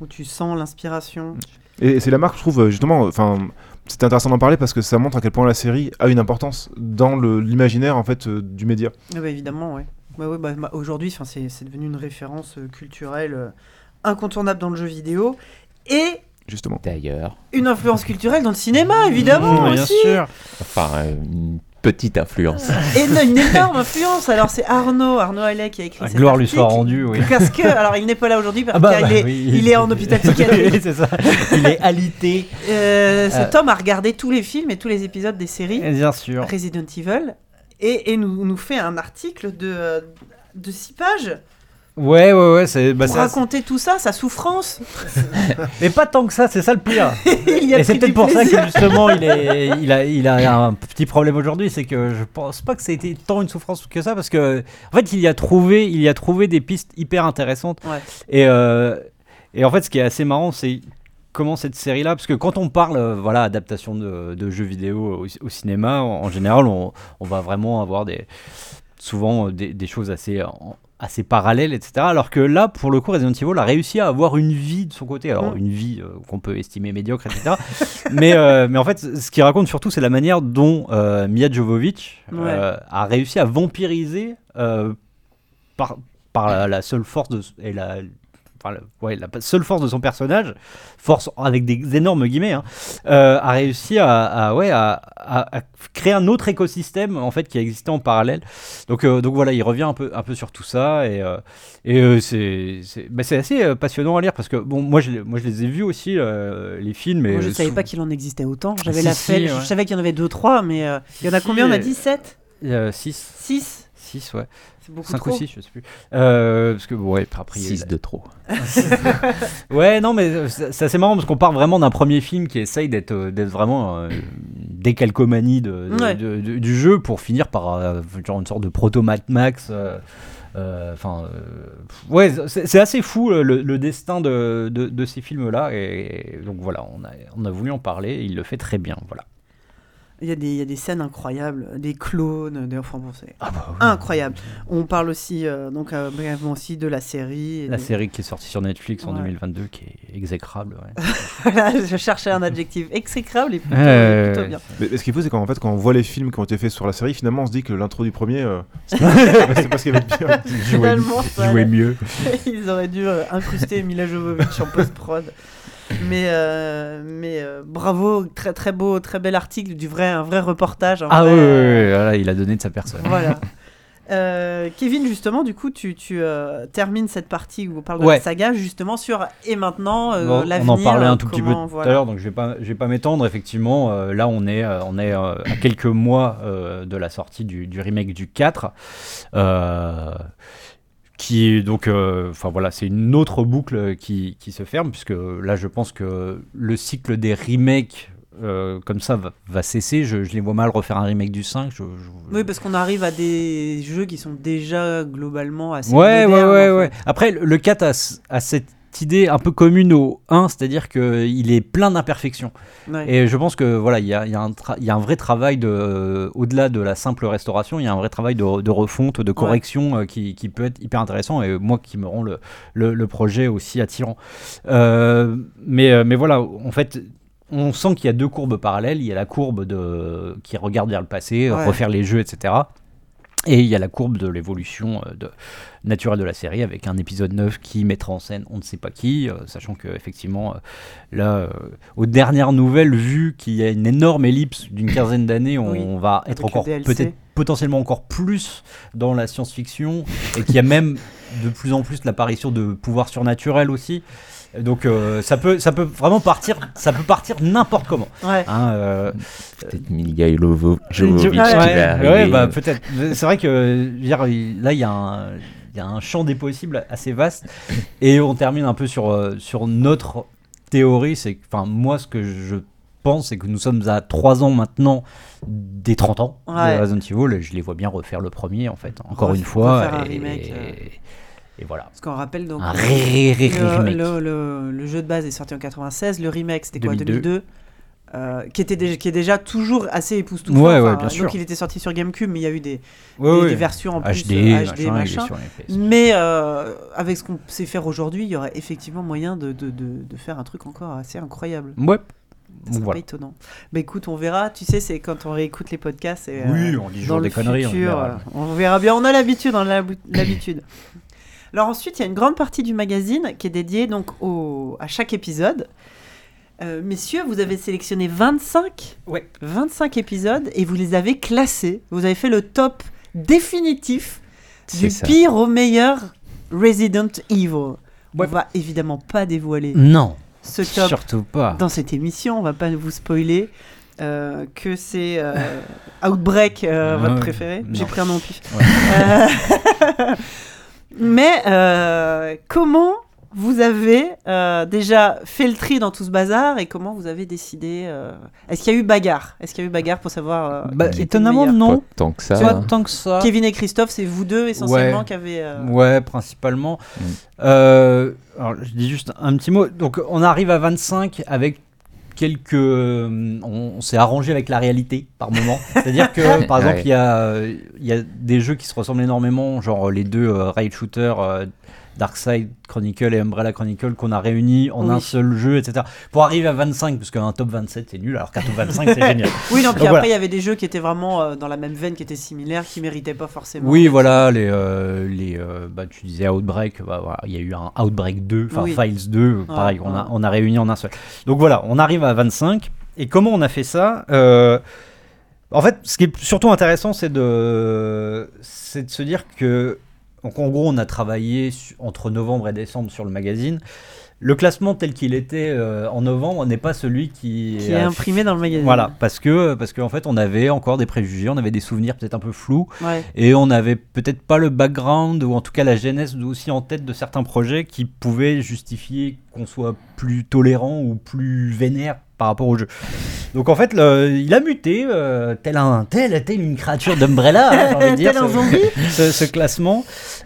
Où tu sens l'inspiration.
Et, et c'est la marque, je trouve, euh, justement, enfin, c'était intéressant d'en parler parce que ça montre à quel point la série a une importance dans le- l'imaginaire en fait euh, du média.
Ah bah, évidemment, ouais. Ouais, ouais, bah, bah, Aujourd'hui, enfin, c'est c'est devenu une référence euh, culturelle euh, incontournable dans le jeu vidéo et
Mmh. D'ailleurs,
une influence culturelle dans le cinéma, évidemment
Mmh, bien
aussi.
sûr.
enfin, euh, une petite influence.
Et une, une énorme influence. Alors c'est Arnaud, Arnaud Allais qui a écrit
La
cet
gloire lui soit rendue, oui.
Parce que, alors il n'est pas là aujourd'hui parce
Ah bah,
qu'il
bah,
est,
oui.
il est en hôpital psychiatrique.
c'est ça. Il est alité.
Euh, cet
Euh.
homme a regardé tous les films et tous les épisodes des séries
Bien sûr.
Resident Evil et, et nous, nous fait un article de, euh, de 6 pages
Ouais, ouais, ouais. C'est bah,
pour
ça,
raconter tout ça, sa souffrance.
Mais pas tant que ça, c'est ça le pire.
il
Et c'est peut-être pour ça que justement il, est, il, a, il a un petit problème aujourd'hui, c'est que je pense pas que ça a été tant une souffrance que ça, parce que en fait il y a trouvé, il y a trouvé des pistes hyper intéressantes.
Ouais.
Et, euh, et en fait ce qui est assez marrant, c'est comment cette série-là, parce que quand on parle, euh, voilà, adaptation de, de jeux vidéo au, au cinéma, en, en général, on, on va vraiment avoir des, souvent euh, des, des choses assez, en- assez parallèles, etc. Alors que là, pour le coup, Resident Evil a réussi à avoir une vie de son côté. Alors,
Mm.
une vie euh, qu'on peut estimer médiocre, etc. mais, euh, mais en fait, ce qu'il raconte surtout, c'est la manière dont euh, Mia Jovovich a réussi à vampiriser par, par la, la seule force de, et la, enfin, le- ouais, la seule force de son personnage, force avec des énormes guillemets, hein, euh, a réussi à, à- ouais, à, à- à créer un autre écosystème en fait qui existait en parallèle. Donc, euh, donc voilà, il revient un peu, un peu sur tout ça et, euh, et c'est c'est bah, c'est assez passionnant à lire parce que bon, moi je, les- moi je les ai vus aussi les films. Et
Moi, je
euh,
savais pas qu'il en existait autant. J'avais
Si,
la
si,
fête,
ouais.
je savais qu'il y en avait 2-3, mais euh, il y en a
Si,
combien? On a 17
euh, 6
6
6 ouais
beaucoup
5
trop.
ou 6 je sais plus Euh, parce que bon, ouais après il y a eu
6 de trop.
Ouais, non, mais euh, c'est assez marrant parce qu'on part vraiment d'un premier film qui essaye d'être euh, vraiment euh, une décalcomanie de, de-
Ouais.
de- de- du jeu pour finir par euh, genre une sorte de proto Mad Max. Enfin, euh, ouais, c'est assez fou le, le destin de, de, de ces films-là. Et, donc voilà, on a, on a voulu en parler. Et il le fait très bien. Voilà.
Il y, a des, il y a des scènes incroyables, des clones, des bon, c'est
Ah bah oui.
incroyable. On parle aussi euh, donc euh, brièvement aussi de la série. et
La
des-
série qui est sortie sur Netflix en
Ouais.
2022 qui est exécrable. ouais.
Je cherchais un adjectif exécrable et plutôt,
Ouais,
plutôt bien.
Mais ce qu'il faut, c'est qu'en fait, quand on voit les films qui ont été faits sur la série, finalement, on se dit que l'intro du premier, euh, c'est c'est parce qu'il y avait bien.
Finalement, ça
Jouer
allait.
mieux.
Ils auraient dû euh, incruster Mila Jovovich en post-prod. Mais, euh, mais euh, bravo, très très beau, très bel article, du vrai, un vrai reportage. un
Ah
vrai,
oui,
euh,
voilà, il a donné de sa personne.
Voilà. Euh, Kevin, justement, du coup, tu, tu euh, termines cette partie où on parle de
Ouais.
la saga, justement, sur et maintenant euh,
Bon,
l'avenir.
on en parlait un tout petit peu tout
voilà.
à l'heure, donc je vais pas, pas m'étendre. Effectivement, là on est, on est à quelques mois de la sortie du, du remake du 4, euh, qui est donc, euh, enfin voilà, c'est une autre boucle qui, qui se ferme puisque là je pense que le cycle des remakes euh, comme ça va, va cesser. Je, je les vois mal refaire un remake du 5. Je, je-
Oui, parce qu'on arrive à des jeux qui sont déjà globalement assez.
Ouais, ouais,
modernes,
ouais, ouais.
fait.
Après, le 4 a, a cette idée un peu commune au 1, c'est-à-dire qu'il est plein d'imperfections.
Ouais.
Et je pense que voilà, il y a, il y a un tra- il y a un vrai travail de, au-delà de la simple restauration, il y a un vrai travail de, de refonte, de correction euh, qui, qui peut être hyper intéressant et moi qui me rend le, le, le projet aussi attirant. Euh, mais, euh, mais voilà, en fait. On sent qu'il y a deux courbes parallèles. Il y a la courbe de, qui regarde vers le passé,
Ouais.
refaire les jeux, etc. Et il y a la courbe de l'évolution euh, de, naturelle de la série avec un épisode 9 qui mettra en scène on ne sait pas qui, euh, sachant que effectivement euh, là, euh, aux dernières nouvelles, vu qu'il y a une énorme ellipse d'une quinzaine d'années, on,
Oui,
va être encore peut-être potentiellement encore plus dans la science-fiction et qu'il y a même de plus en plus l'apparition de pouvoirs surnaturels aussi. Donc euh, ça peut ça peut vraiment partir ça peut partir n'importe comment.
Ouais.
hein, euh,
Peut-être Milga Jovo- Jovovich
Ouais,
qui
ouais,
va arriver.
ouais, bah, peut-être. C'est vrai que dire, là, il y, a un- il y a un champ des possibles assez vaste. Et on termine un peu sur, euh, sur notre théorie. C'est enfin, moi, ce que je pense, c'est que nous sommes à 3 ans maintenant des 30 ans
Ouais.
de Resident Evil. Et je les vois bien refaire le premier, en fait, encore
Ref-
une fois.
refaire un
et,
remake, euh.
Et voilà.
Parce qu'on rappelle donc.
Un ré- ré- ré-
le,
remake.
le- le- le jeu de base est sorti en 96, le remake c'était quoi
2002.
2002 euh, qui, était déjà, qui est déjà toujours assez époustouflant.
Ouais, ouais, bien sûr.
Donc il était sorti sur GameCube, mais il y a eu des,
Ouais,
des-
ouais.
des versions en plus
HD,
euh, HD,
machin.
Mais euh, avec ce qu'on sait faire aujourd'hui, il y aurait effectivement moyen de, de, de, de faire un truc encore assez incroyable.
Ouais. Voilà.
pas étonnant. Bah écoute, on verra. Tu sais, c'est quand on réécoute les podcasts. Et,
Oui, on dit toujours des conneries. on verra.
on verra bien. On a l'habitude, on a l'habi- l'habitude. Alors ensuite, il y a une grande partie du magazine qui est dédiée donc au, à chaque épisode. Euh, messieurs, vous avez sélectionné 25,
Ouais.
25 épisodes et vous les avez classés. Vous avez fait le top définitif du
ça.
pire au meilleur Resident Evil.
Ouais.
On va évidemment pas dévoiler
Non,
ce top
surtout pas.
dans cette émission, on va pas vous spoiler euh, que c'est euh, Outbreak euh, votre préféré. J'ai pris un nom au pif.
Ouais.
Mais euh, comment vous avez euh, déjà fait le tri dans tout ce bazar et comment vous avez décidé euh, Est-ce qu'il y a eu bagarre? Est-ce qu'il y a eu bagarre pour savoir euh,
Bah,
qui était le
étonnamment, non.
Pas tant que ça.
Pas
hein.
tant que ça.
Kevin et Christophe, c'est vous deux essentiellement
Ouais.
qui avez. euh,
Ouais, principalement.
Mm.
Euh, alors, je dis juste un petit mot. Donc, on arrive à 25 avec quelques. euh, On, on s'est arrangé avec la réalité par moment. C'est-à-dire que, par exemple,
Ouais.
il y, a, euh, y a des jeux qui se ressemblent énormément, genre les deux euh, rail shooters. Darkside Chronicle et Umbrella Chronicle qu'on a réunis en
Oui.
un seul jeu, etc. Pour arriver à 25, parce qu'un top 27 c'est nul, alors qu'un top 25 c'est génial.
Oui, non, puis
Donc,
après,
voilà.
il y avait des jeux qui étaient vraiment euh, dans la même veine, qui étaient similaires, qui méritaient pas forcément.
Oui, voilà, les, euh, les euh, bah, tu disais Outbreak, bah, voilà, il y a eu un Outbreak 2, enfin
Oui.
Files 2, euh, pareil,
Ouais,
on, a,
ouais.
on a réuni en un seul. Donc voilà, on arrive à 25. Et comment on a fait ça En fait, ce qui est surtout intéressant, c'est de, c'est de se dire que, donc en gros, on a travaillé entre novembre et décembre sur le magazine. Le classement tel qu'il était euh, en novembre n'est pas celui qui,
Qui est
a-
imprimé dans le magazine.
Voilà, parce que parce qu'en fait, on avait encore des préjugés, on avait des souvenirs peut-être un peu flous.
Ouais.
Et on n'avait peut-être pas le background ou en tout cas la genèse aussi en tête de certains projets qui pouvaient justifier qu'on soit plus tolérant ou plus vénère par rapport au jeu. Donc en fait, le- il a muté, euh, tel un tel, tel une créature d'Umbrella, hein,
Tel un
ce-
zombie.
ce, ce classement.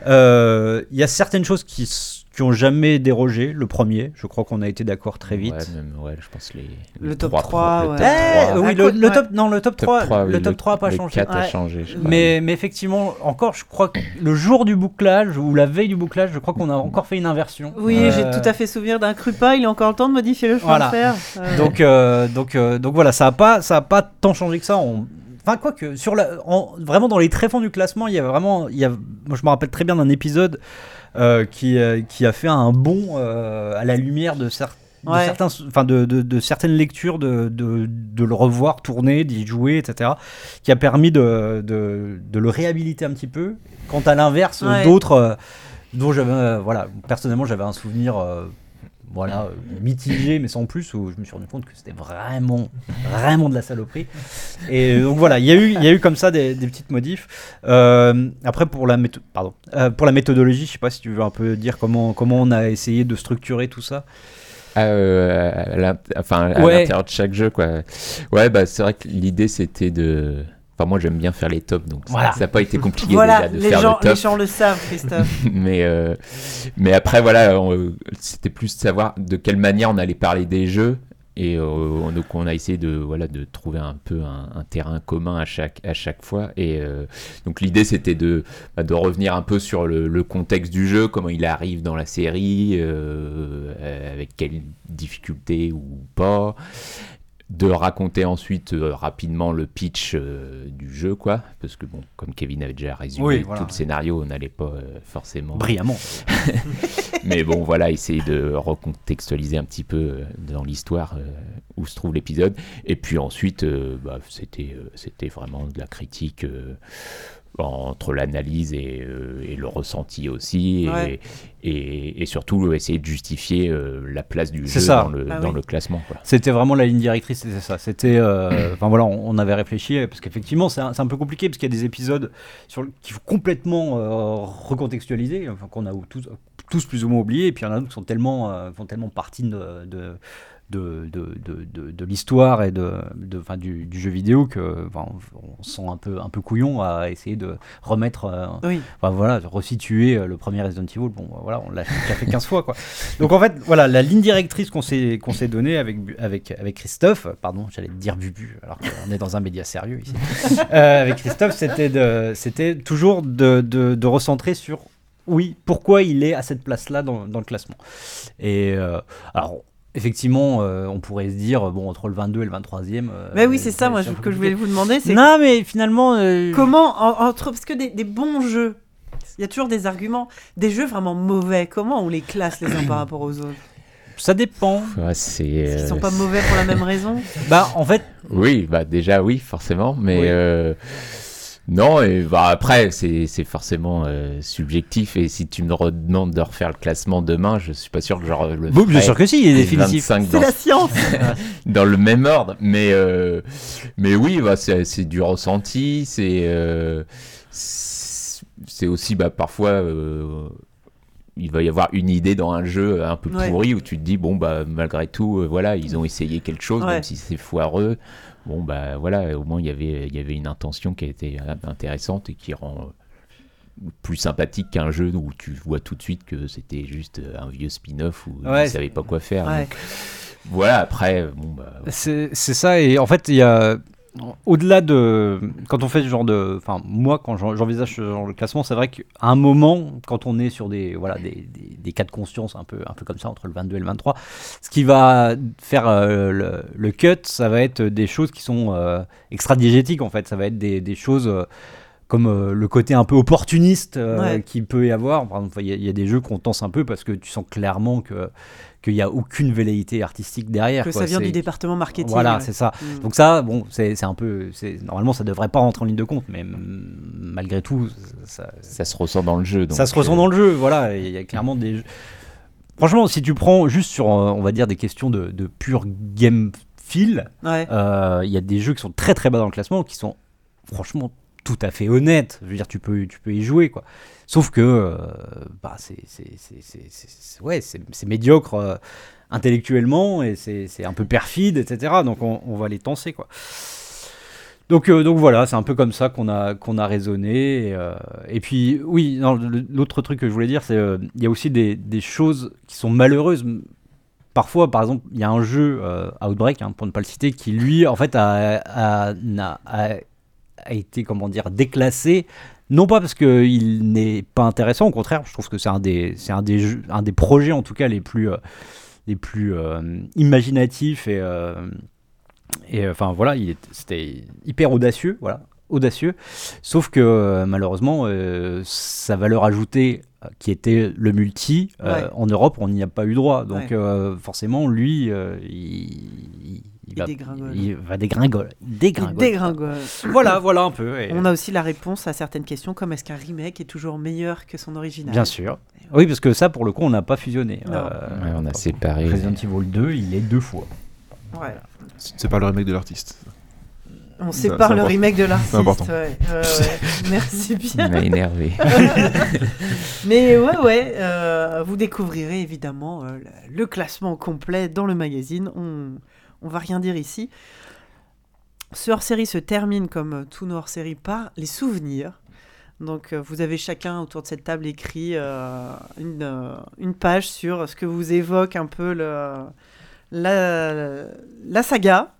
Euh, Il y a certaines choses qui, qui ont jamais dérogé. Le premier, je crois qu'on a été d'accord très vite.
Ouais, même, ouais, je pense les.
Le
les
top
trois
3,
le
ouais.
top
Eh,
3.
oui,
À
le, top, non, le top 3,
Top 3, oui,
le top 3 a pas
le
changé.
4 a changé. je crois.
Mais, mais effectivement, encore, je crois que le jour du bouclage ou la veille du bouclage, je crois qu'on a encore fait une inversion.
Oui,
Euh,
j'ai tout à fait souvenir d'un crupa. Il a encore le temps de modifier le chemin
Voilà.
de fer. Euh,
Donc, euh, donc, euh, donc voilà, ça a pas, ça a pas tant changé que ça. On- Enfin, quoi que, sur la, en- vraiment dans les tréfonds du classement, il y a vraiment, il y a, moi je me rappelle très bien d'un épisode qui, euh, qui a fait un bond euh, à la lumière de, cer- de
Ouais.
certains, enfin de, de- de certaines lectures, de, de, le revoir tourner, d'y jouer, etc., qui a permis de, le réhabiliter un petit peu. Quant à l'inverse,
Ouais.
d'autres, euh, dont j'avais, euh, voilà, personnellement, j'avais un souvenir. euh, voilà, euh, mitigé, mais sans plus, où je me suis rendu compte que c'était vraiment, vraiment de la saloperie. Et donc voilà, il y a eu, il y a eu comme ça des, des petites modifs. Euh, après, pour la, métho- pardon, Euh, pour la méthodologie, je sais pas si tu veux un peu dire comment, comment on a essayé de structurer tout ça.
Ah, euh, à l'int- enfin, à
Ouais.
l'intérieur de chaque jeu, quoi. Ouais, bah, c'est vrai que l'idée c'était de. Enfin, moi j'aime bien faire les tops, donc ça-
Voilà.
ça n'a pas été compliqué
voilà,
déjà de
les
faire
gens,
le
les
top.
gens le savent, Christophe.
mais, euh, mais après, voilà, c'était plus de savoir de quelle manière on allait parler des jeux. Et euh, on- donc on a essayé de, voilà, de trouver un peu un, un terrain commun à chaque, à chaque fois. Et euh, donc l'idée c'était de, bah, de revenir un peu sur le, le contexte du jeu, comment il arrive dans la série, euh, euh, avec quelles difficultés ou pas. De raconter ensuite euh, rapidement le pitch euh, du jeu, quoi. Parce que, bon, comme Kevin avait déjà résumé
Oui, voilà.
tout le scénario, on n'allait pas euh, forcément.
Brillamment.
Mais bon, voilà, essayer de recontextualiser un petit peu dans l'histoire où se trouve l'épisode. Et puis ensuite, bah, c'était c'était vraiment de la critique entre l'analyse et, euh, et le ressenti aussi. Et,
Ouais.
et, et surtout, essayer de justifier euh, la place du jeu
ça.
dans le, dans
oui.
le classement.
C'était vraiment la ligne directrice, c'était ça. C'était, euh, enfin voilà, on, on avait réfléchi parce qu'effectivement c'est un, peu compliqué parce qu'il y a des épisodes sur qu'il faut complètement euh, recontextualiser, enfin qu'on a tous, tous plus ou moins oublié, et puis il y en a d'autres qui sont tellement, euh, font tellement partie de de, de, de, de, de- l'histoire et de, de, enfin, du, du jeu vidéo que on, on se sent un peu un peu couillon à essayer de remettre, euh,
Oui.
voilà, de resituer euh, le premier Resident Evil. Bon, voilà, on l'a fait 15 fois quoi. Donc en fait, voilà, la ligne directrice qu'on s'est qu'on s'est donnée avec avec avec Christophe, pardon, j'allais dire Bubu, alors qu'on est dans un média sérieux ici. Euh, avec Christophe, c'était toujours de, de, de recentrer sur oui, pourquoi il est à cette place-là dans, dans le classement. Et euh, alors. Effectivement, euh, on pourrait se dire, bon, entre le 22 et le 23e. euh,
Mais oui, c'est ça, moi, je- que je voulais vous demander, c'est
Non, mais finalement. euh,
comment, en- entre, parce que des, des bons jeux, il y a toujours des arguments, des jeux vraiment mauvais, comment on les classe les uns par rapport aux autres?
Ça dépend.
Ouais, c'est,
Ils
euh,
sont pas mauvais pour la même raison?
Bah, en fait,
Oui, bah déjà oui, forcément, mais
Oui.
Non, et bah après c'est c'est forcément euh, subjectif et si tu me redemandes de refaire le classement demain, je suis pas sûr que genre le
bon, bien
ferais
sûr que si, il est définitif.
25
C'est
dans,
la science
dans le même ordre, mais euh, mais oui, bah c'est c'est du ressenti, c'est euh, c'est aussi bah parfois euh, il va y avoir une idée dans un jeu un peu
Ouais.
pourri où tu te dis bon bah malgré tout euh, voilà ils ont essayé quelque chose
Ouais.
même si c'est foireux bon bah voilà au moins il y avait il y avait une intention qui a été euh, intéressante et qui rend plus sympathique qu'un jeu où tu vois tout de suite que c'était juste un vieux spin-off où
Ouais,
ils savaient pas quoi faire
Ouais.
Donc, voilà après bon bah
c'est ça, et en fait, il y a. Au-delà de. Quand on fait ce genre de. Enfin, moi, quand j'en- j'envisage ce genre de classement, c'est vrai qu'à un moment, quand on est sur des, voilà, des, des, des cas de conscience un peu, un peu comme ça, entre le 22 et le 23, ce qui va faire euh, le, le cut, ça va être des choses qui sont euh, extra-diégétiques, en fait. Ça va être des, des choses. euh, comme le côté un peu opportuniste
Ouais.
qu'il peut y avoir. Par exemple, il y, y a des jeux qu'on tense un peu parce que tu sens clairement que qu'il n'y a aucune velléité artistique derrière.
Que
quoi.
ça vient du département marketing.
Voilà,
ouais.
c'est ça.
Mm.
Donc ça, bon, c'est c'est un peu, c'est normalement ça devrait pas rentrer en ligne de compte, mais malgré tout, ça,
ça se ressent dans le jeu donc,
ça se ressent
euh,
dans le jeu. Voilà, il y a clairement des. jeux- Franchement, si tu prends juste sur, euh, on va dire des questions de, de pur game feel,
Ouais.
euh, il y a des jeux qui sont très très bas dans le classement, qui sont franchement tout à fait honnêtes. Je veux dire, tu peux, tu peux y jouer quoi. Sauf que, euh, bah, c'est, ouais, c'est, médiocre euh, intellectuellement et c'est, un peu perfide, etc. Donc on, on va les tenser quoi. Donc, euh, donc voilà, c'est un peu comme ça qu'on a, qu'on a raisonné. Et, puis, oui, l'autre truc que je voulais dire, c'est il y a aussi des, des choses qui sont malheureuses. Parfois, par exemple, il y a un jeu, euh, Outbreak, hein, pour ne pas le citer, qui lui, en fait, a, a- a été, comment dire, déclassé. Non pas parce qu'il n'est pas intéressant, au contraire, je trouve que c'est un des, c'est un des, jeux- un des projets, en tout cas, les plus, euh, les plus euh, imaginatifs et, euh, et enfin voilà, il est- c'était hyper audacieux, voilà, audacieux. Sauf que malheureusement, sa valeur ajoutée, qui était le multi,
Ouais.
en Europe, on n'y a pas eu droit. Donc
Ouais.
forcément, lui, il, il- il
Il
va,
dégringole.
il va dégringole.
Il
Dégringole.
dégringole.
Voilà, voilà un peu. et-
On a aussi la réponse à certaines questions, comme est-ce qu'un remake est toujours meilleur que son original?
Bien sûr. Oui, parce que ça, pour le coup, on n'a pas fusionné.
Non.
Ouais, on a séparé.
Resident Evil 2, il est deux fois.
Ouais.
C'est pas le remake de l'artiste.
On sépare le
important.
remake de l'artiste.
C'est important.
ouais. Ouais, ouais. Merci
Il
bien.
m'a énervé.
Mais ouais, ouais, euh, vous découvrirez évidemment euh, le, le classement complet dans le magazine. On, on va rien dire ici. Ce hors-série se termine, comme tous nos hors-séries, par les souvenirs. Donc, euh, vous avez chacun autour de cette table écrit euh, une, euh, une page sur ce que vous évoque un peu le, la, la saga.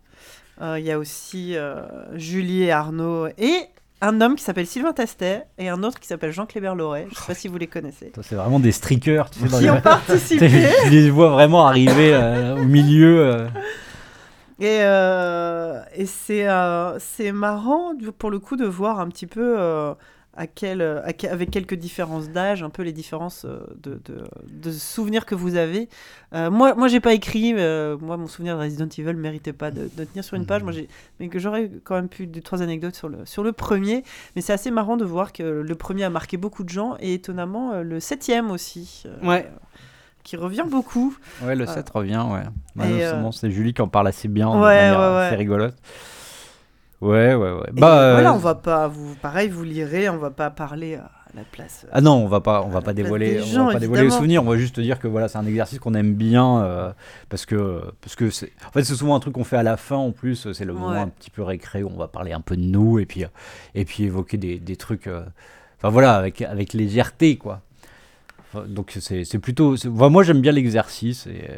Euh, Il y a aussi Julie et Arnaud et un homme qui s'appelle Sylvain Tastet et un autre qui s'appelle Jean Clébert Loret. Je ne sais pas si vous les connaissez.
C'est vraiment des streakers, tu sais,
Qui
les-
ont participé.
Je les vois vraiment arriver euh, au milieu. euh.
Et, euh, et c'est euh, c'est marrant pour le coup de voir un petit peu euh, à quel, à que- avec quelques différences d'âge, un peu les différences de, de, de souvenirs que vous avez. Moi, moi j'ai pas écrit, moi mon souvenir de Resident Evil méritait pas de, de tenir sur une page, moi j'ai, mais que j'aurais quand même pu deux trois anecdotes sur le, sur le premier. Mais c'est assez marrant de voir que le premier a marqué beaucoup de gens et étonnamment le septième aussi.
Ouais.
Qui revient beaucoup.
Ouais, le
Ah.
7 revient, ouais.
Euh,
c'est Julie qui en parle assez bien, de
Ouais,
assez rigolote. Ouais, ouais, ouais.
Et
Bah,
voilà,
euh,
on va pas, vous, pareil, vous lirez, on va pas parler à la place.
Ah non, on va pas, on va pas dévoiler,
des
on
gens,
va pas dévoiler les souvenirs. On va juste te dire que voilà, c'est un exercice qu'on aime bien euh, parce que parce que c'est, en fait, c'est souvent un truc qu'on fait à la fin. En plus, c'est le moment un petit peu récré où on va parler un peu de nous et puis euh, et puis évoquer des, des trucs. euh, Enfin voilà, avec avec légèreté quoi. Donc c'est, c'est plutôt, enfin, moi j'aime bien l'exercice et,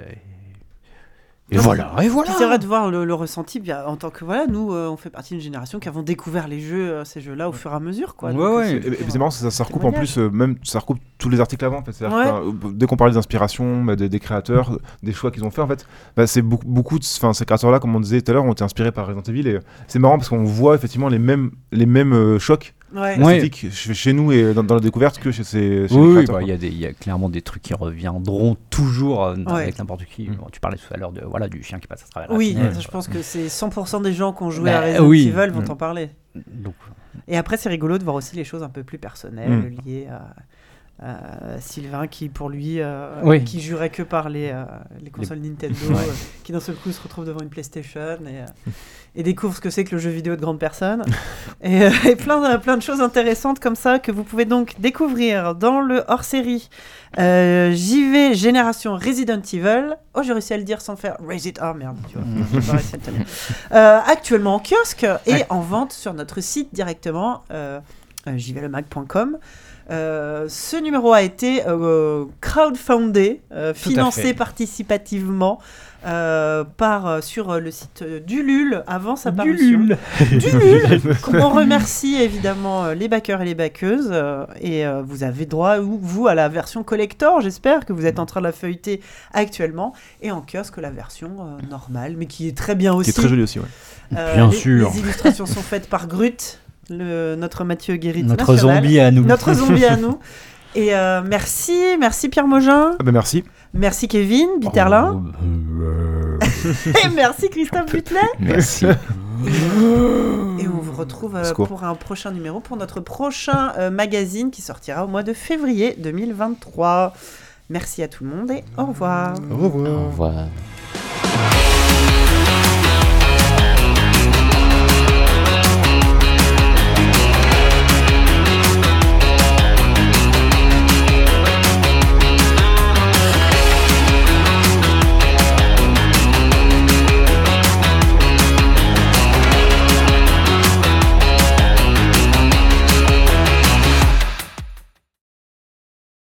et voilà, et voilà.
C'est vrai de voir le, le ressenti bien, en tant que voilà, nous, euh, on fait partie d'une génération qui avons découvert les jeux, euh, ces jeux-là, au fur et à mesure, quoi.
Ouais,
Donc, euh,
ouais.
c'est
c'est marrant, ça, ça recoupe en plus, euh, même ça recoupe tous les articles avant. En fait.
Ouais.
que, euh, dès qu'on parlait d'inspiration, bah, des, des créateurs, des choix qu'ils ont fait, en fait, bah, c'est beaucoup, beaucoup de, enfin, ces créateurs-là, comme on disait tout à l'heure, ont été inspirés par Resident Evil. Et euh, c'est marrant parce qu'on voit effectivement les mêmes, les mêmes euh, chocs
Ouais.
Ouais.
chez, chez nous et dans, dans la découverte que chez ces.
Oui, bah, il y, a y clairement des trucs qui reviendront toujours euh,
Ouais.
avec n'importe qui.
Mm.
Tu parlais tout à l'heure de, voilà, du chien qui passe à travers la
Oui, je pense que c'est 100% des gens qui ont joué
Bah,
à Resident
oui.
Evil vont
Mm.
en parler.
Donc,
Et après, c'est rigolo de voir aussi les choses un peu plus personnelles
Mm.
liées à, Sylvain qui, pour lui, euh,
Oui.
qui jurait que par les, euh, les consoles Nintendo,
Ouais.
euh, qui d'un seul coup se retrouve devant une PlayStation et, euh, et découvre ce que c'est que le jeu vidéo de grande personne. et, euh, et plein, de, plein de choses intéressantes comme ça que vous pouvez donc découvrir dans le hors-série euh, JV Génération Resident Evil. Oh, j'ai réussi à le dire sans faire Resident. Ah merde, tu vois. j'ai pas réussi à le tenir. Euh, actuellement en kiosque et
Ouais.
en vente sur notre site directement, euh, euh, ce numéro a été euh, crowdfundé, euh, financé participativement euh, par, euh, sur euh, le site euh, d'Ulule avant sa parution.
Dulule.
On remercie évidemment euh, les backers et les backeuses euh, et euh, vous avez droit ou- vous à la version collector j'espère que vous êtes en train de la feuilleter actuellement et en kiosque la version euh, normale mais qui est très bien
Qui
aussi
est très joli aussi. Ouais.
Euh,
Bien
les,
sûr.
les illustrations sont faites par Grut le, notre Mathieu Guérit
Notre
national.
zombie à nous.
notre zombie à nous et euh, merci merci Pierre Mogin
Ah bah merci.
merci Kevin Bitterlin
Oh,
et merci Christophe Butlet
Merci.
Et on vous retrouve euh, pour un prochain numéro, pour notre prochain euh, magazine qui sortira au mois de février 2023. Merci à tout le monde et au revoir.
Au revoir.
Au revoir.